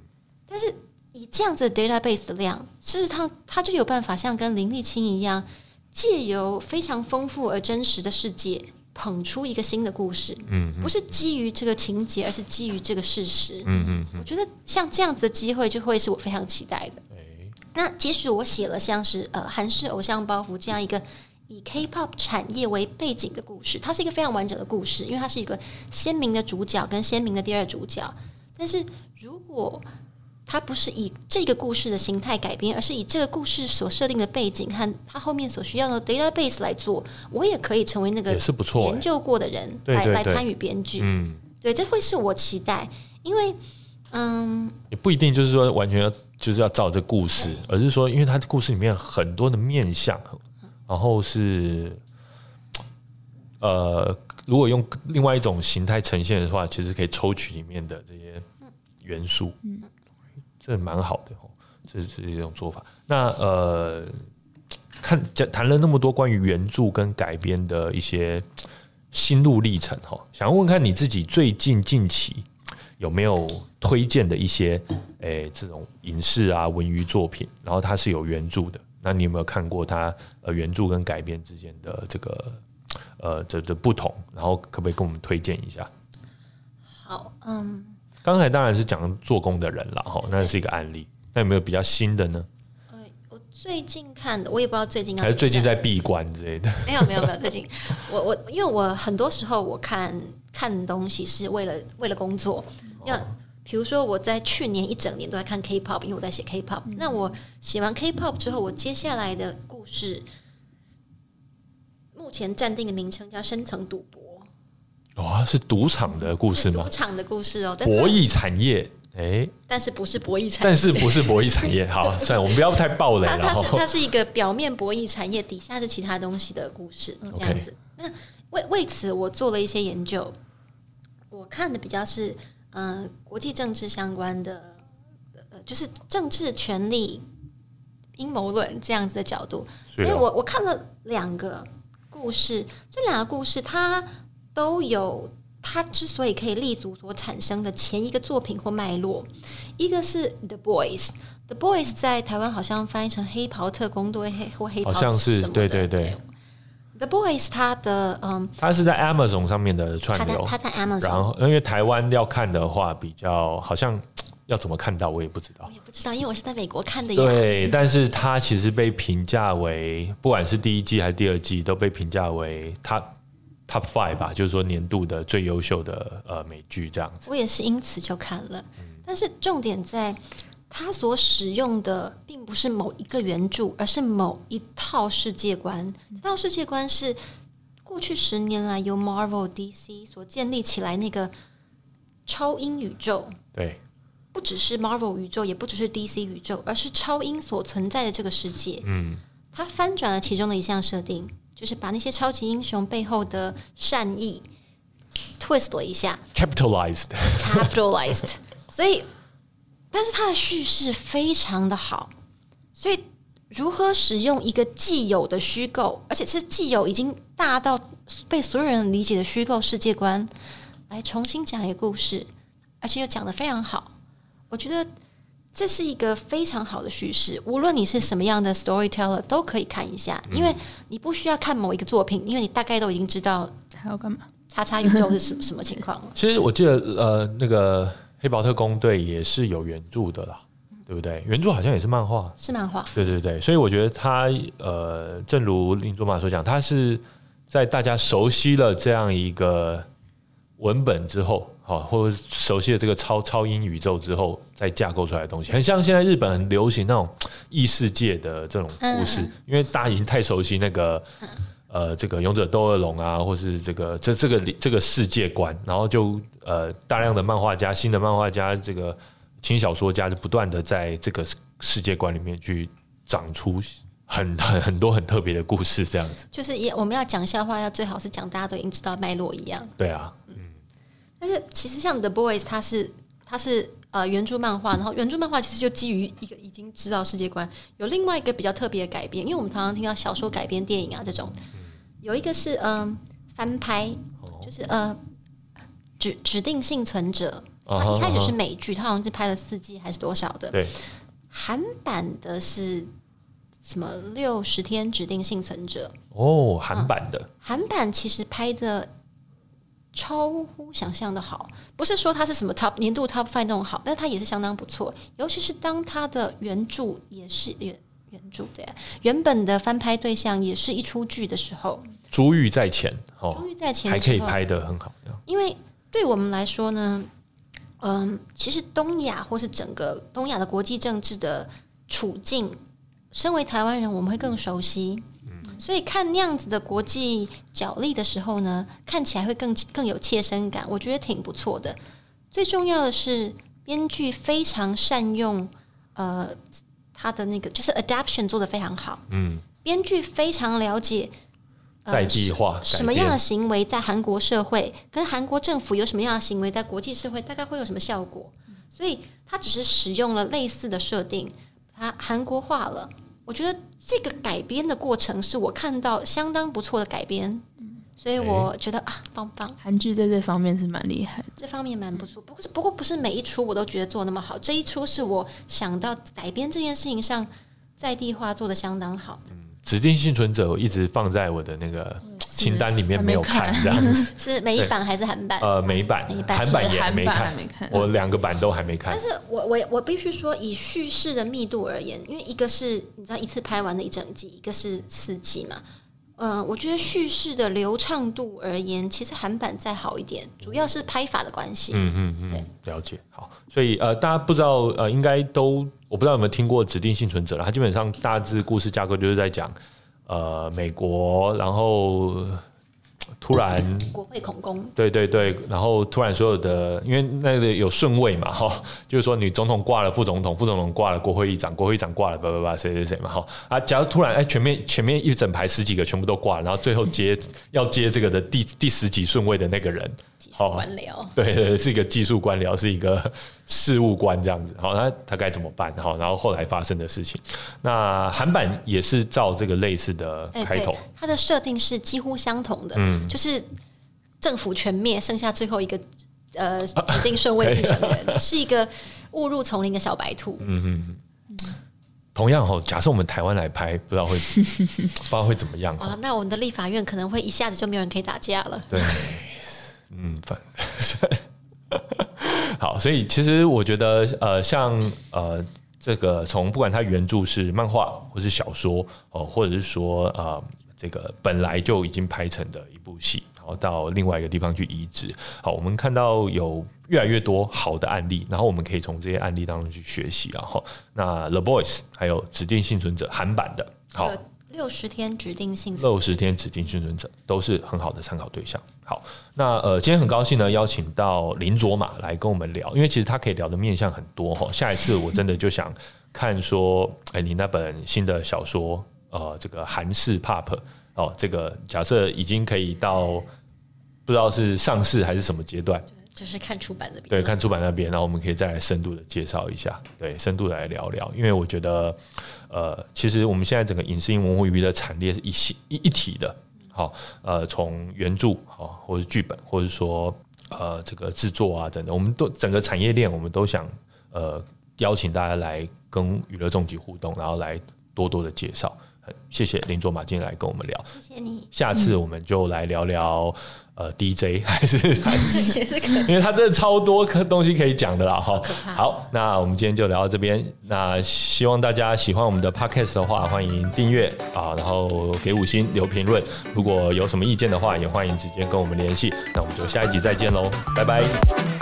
但是以这样子的 database 的量，事实上他就有办法像跟林立清一样，借由非常丰富而真实的世界，捧出一个新的故事。嗯，不是基于这个情节，而是基于这个事实。嗯嗯，我觉得像这样子的机会，就会是我非常期待的。那即使我写了像是呃韩式偶像包袱这样一个以 K-pop 产业为背景的故事，它是一个非常完整的故事，因为它是一个鲜明的主角跟鲜明的第二主角。但是如果它不是以这个故事的形态改编，而是以这个故事所设定的背景和它后面所需要的 database 来做，我也可以成为那个也是不错研究过的人来来参与编剧。嗯，对，这会是我期待，因为嗯，也不一定就是说完全要就是要照这故事，而是说，因为它的故事里面很多的面相，然后是呃，如果用另外一种形态呈现的话，其实可以抽取里面的这些元素。嗯。这蛮好的哦，这是一种做法。那呃，看讲谈了那么多关于原著跟改编的一些心路历程哈，想要问看你自己最近近期有没有推荐的一些诶这种影视啊文娱作品，然后它是有原著的，那你有没有看过它呃原著跟改编之间的这个呃这这不同？然后可不可以跟我们推荐一下？好，嗯。刚才当然是讲做工的人了哈，那是一个案例。那有没有比较新的呢？呃，我最近看的，我也不知道最近还是最近在闭关之类的。没有没有没有，最近 我我因为我很多时候我看看东西是为了为了工作。要比如说我在去年一整年都在看 K-pop，因为我在写 K-pop。那我写完 K-pop 之后，我接下来的故事目前暂定的名称叫深层赌博。哇，是赌场的故事吗？赌场的故事哦，博弈产业，哎，但是不是博弈产业，但是不是博弈产业？好，算了，我们不要太暴雷了。它是它是一个表面博弈产业，底下是其他东西的故事，这样子。那为为此，我做了一些研究。我看的比较是嗯国际政治相关的，呃，就是政治权力阴谋论这样子的角度。所以我我看了两个故事，这两个故事它。都有他之所以可以立足所产生的前一个作品或脉络，一个是 The Boys，The Boys 在台湾好像翻译成黑袍特工队黑或黑袍，好像是对对对。The Boys 他的嗯，他是在 Amazon 上面的串流，他在 Amazon，然后因为台湾要看的话，比较好像要怎么看到我也不知道，我也不知道，因为我是在美国看的。对，但是他其实被评价为，不管是第一季还是第二季，都被评价为他。Top Five 吧，就是说年度的最优秀的呃美剧这样子。我也是因此就看了，但是重点在它所使用的并不是某一个原著，而是某一套世界观。这套世界观是过去十年来由 Marvel、DC 所建立起来那个超英宇宙。对，不只是 Marvel 宇宙，也不只是 DC 宇宙，而是超英所存在的这个世界。嗯，它翻转了其中的一项设定。就是把那些超级英雄背后的善意 twist 了一下，capitalized，capitalized。所以，但是它的叙事非常的好。所以，如何使用一个既有的虚构，而且是既有已经大到被所有人理解的虚构世界观，来重新讲一个故事，而且又讲的非常好，我觉得。这是一个非常好的叙事，无论你是什么样的 storyteller 都可以看一下，因为你不需要看某一个作品，因为你大概都已经知道还要干嘛，叉叉宇宙是什么什么情况了。其实我记得，呃，那个黑豹特工队也是有原著的啦，对不对？原著好像也是漫画，是漫画。对对对，所以我觉得他，呃，正如林卓玛所讲，他是在大家熟悉了这样一个文本之后。好，或者熟悉了这个超超音宇宙之后，再架构出来的东西，很像现在日本很流行那种异世界的这种故事，因为大家已经太熟悉那个呃这个勇者斗恶龙啊，或是这个这这个这个世界观，然后就呃大量的漫画家、新的漫画家、这个轻小说家就不断的在这个世界观里面去长出很很很多很特别的故事，这样子。就是也我们要讲笑话，要最好是讲大家都已经知道脉络一样。对啊。但是其实像 The Boys，它是它是呃原著漫画，然后原著漫画其实就基于一个已经知道世界观，有另外一个比较特别的改编，因为我们常常听到小说改编电影啊这种，有一个是嗯翻拍，就是呃指指定幸存者，它一开始是美剧，它好像是拍了四季还是多少的，对，韩版的是什么？六十天指定幸存者。哦，韩版的。韩版其实拍的。超乎想象的好。不是说它是什么 top 年度 top five 那种好，但它也是相当不错。尤其是当它的原著也是原原著的原本的翻拍对象也是一出剧的时候，珠玉在前，哦，珠玉在前还可以拍的很好。因为对我们来说呢，嗯，其实东亚或是整个东亚的国际政治的处境，身为台湾人，我们会更熟悉。所以看那样子的国际角力的时候呢，看起来会更更有切身感，我觉得挺不错的。最重要的是，编剧非常善用呃他的那个就是 adaptation 做的非常好。嗯，编剧非常了解在地化什么样的行为在韩国社会跟韩国政府有什么样的行为在国际社会大概会有什么效果，所以他只是使用了类似的设定，他韩国化了。我觉得这个改编的过程是我看到相当不错的改编，所以我觉得啊，棒棒！韩剧在这方面是蛮厉害，这方面蛮不错。不过，不过不是每一出我都觉得做那么好，这一出是我想到改编这件事情上在地化做的相当好。嗯指定幸存者我一直放在我的那个清单里面没有看，这样子 是美版还是韩版？呃，美版，韩版也没看，我两个版都还没看。但是我我我必须说，以叙事的密度而言，因为一个是你知道一次拍完的一整季，一个是四季嘛。嗯，我觉得叙事的流畅度而言，其实韩版再好一点，主要是拍法的关系。嗯嗯嗯，了解。好，所以呃，大家不知道呃，应该都。我不知道有没有听过《指定幸存者》了，它基本上大致故事架构就是在讲，呃，美国，然后突然国会恐攻，对对对，然后突然所有的，因为那个有顺位嘛，哈，就是说你总统挂了，副总统，副总统挂了，国会议长，国会议长挂了，叭叭叭，谁谁谁嘛，哈啊，假如突然哎，前面前面一整排十几个全部都挂了，然后最后接要接这个的第第十几顺位的那个人。官僚对对，是一个技术官僚，是一个事务官这样子。好，那他该怎么办？好，然后后来发生的事情。那韩版也是照这个类似的开头，它的设定是几乎相同的，嗯，就是政府全灭，剩下最后一个呃 指定顺位继承人，是一个误入丛林的小白兔。嗯嗯嗯。同样哈，假设我们台湾来拍，不知道会 不知道会怎么样啊？那我们的立法院可能会一下子就没有人可以打架了。对。嗯，反 好，所以其实我觉得，呃，像呃，这个从不管它原著是漫画或是小说哦，或者是说呃，这个本来就已经拍成的一部戏，然后到另外一个地方去移植，好，我们看到有越来越多好的案例，然后我们可以从这些案例当中去学习，然后那 The Boys 还有指定幸存者韩版的，好。六十天指定幸六十天指定幸存者都是很好的参考对象。好，那呃，今天很高兴呢，邀请到林卓玛来跟我们聊，因为其实他可以聊的面向很多哈。下一次我真的就想看说，哎，你那本新的小说，呃，这个韩式 pop 哦，这个假设已经可以到不知道是上市还是什么阶段。就是看出版那边，对，看出版那边，然后我们可以再来深度的介绍一下，对，深度来聊聊，因为我觉得，呃，其实我们现在整个影视音文化娱乐产业是一系一一体的，好，呃，从原著好，或者剧本，或者说呃这个制作啊等等，我们都整个产业链，我们都想呃邀请大家来跟娱乐重疾互动，然后来多多的介绍。谢谢林卓马今天来跟我们聊，谢谢你，下次我们就来聊聊。呃，DJ 还是还是也是可以，因为他真的超多可东西可以讲的啦，哈。好，那我们今天就聊到这边。那希望大家喜欢我们的 Podcast 的话，欢迎订阅啊，然后给五星留评论。如果有什么意见的话，也欢迎直接跟我们联系。那我们就下一集再见喽，拜拜。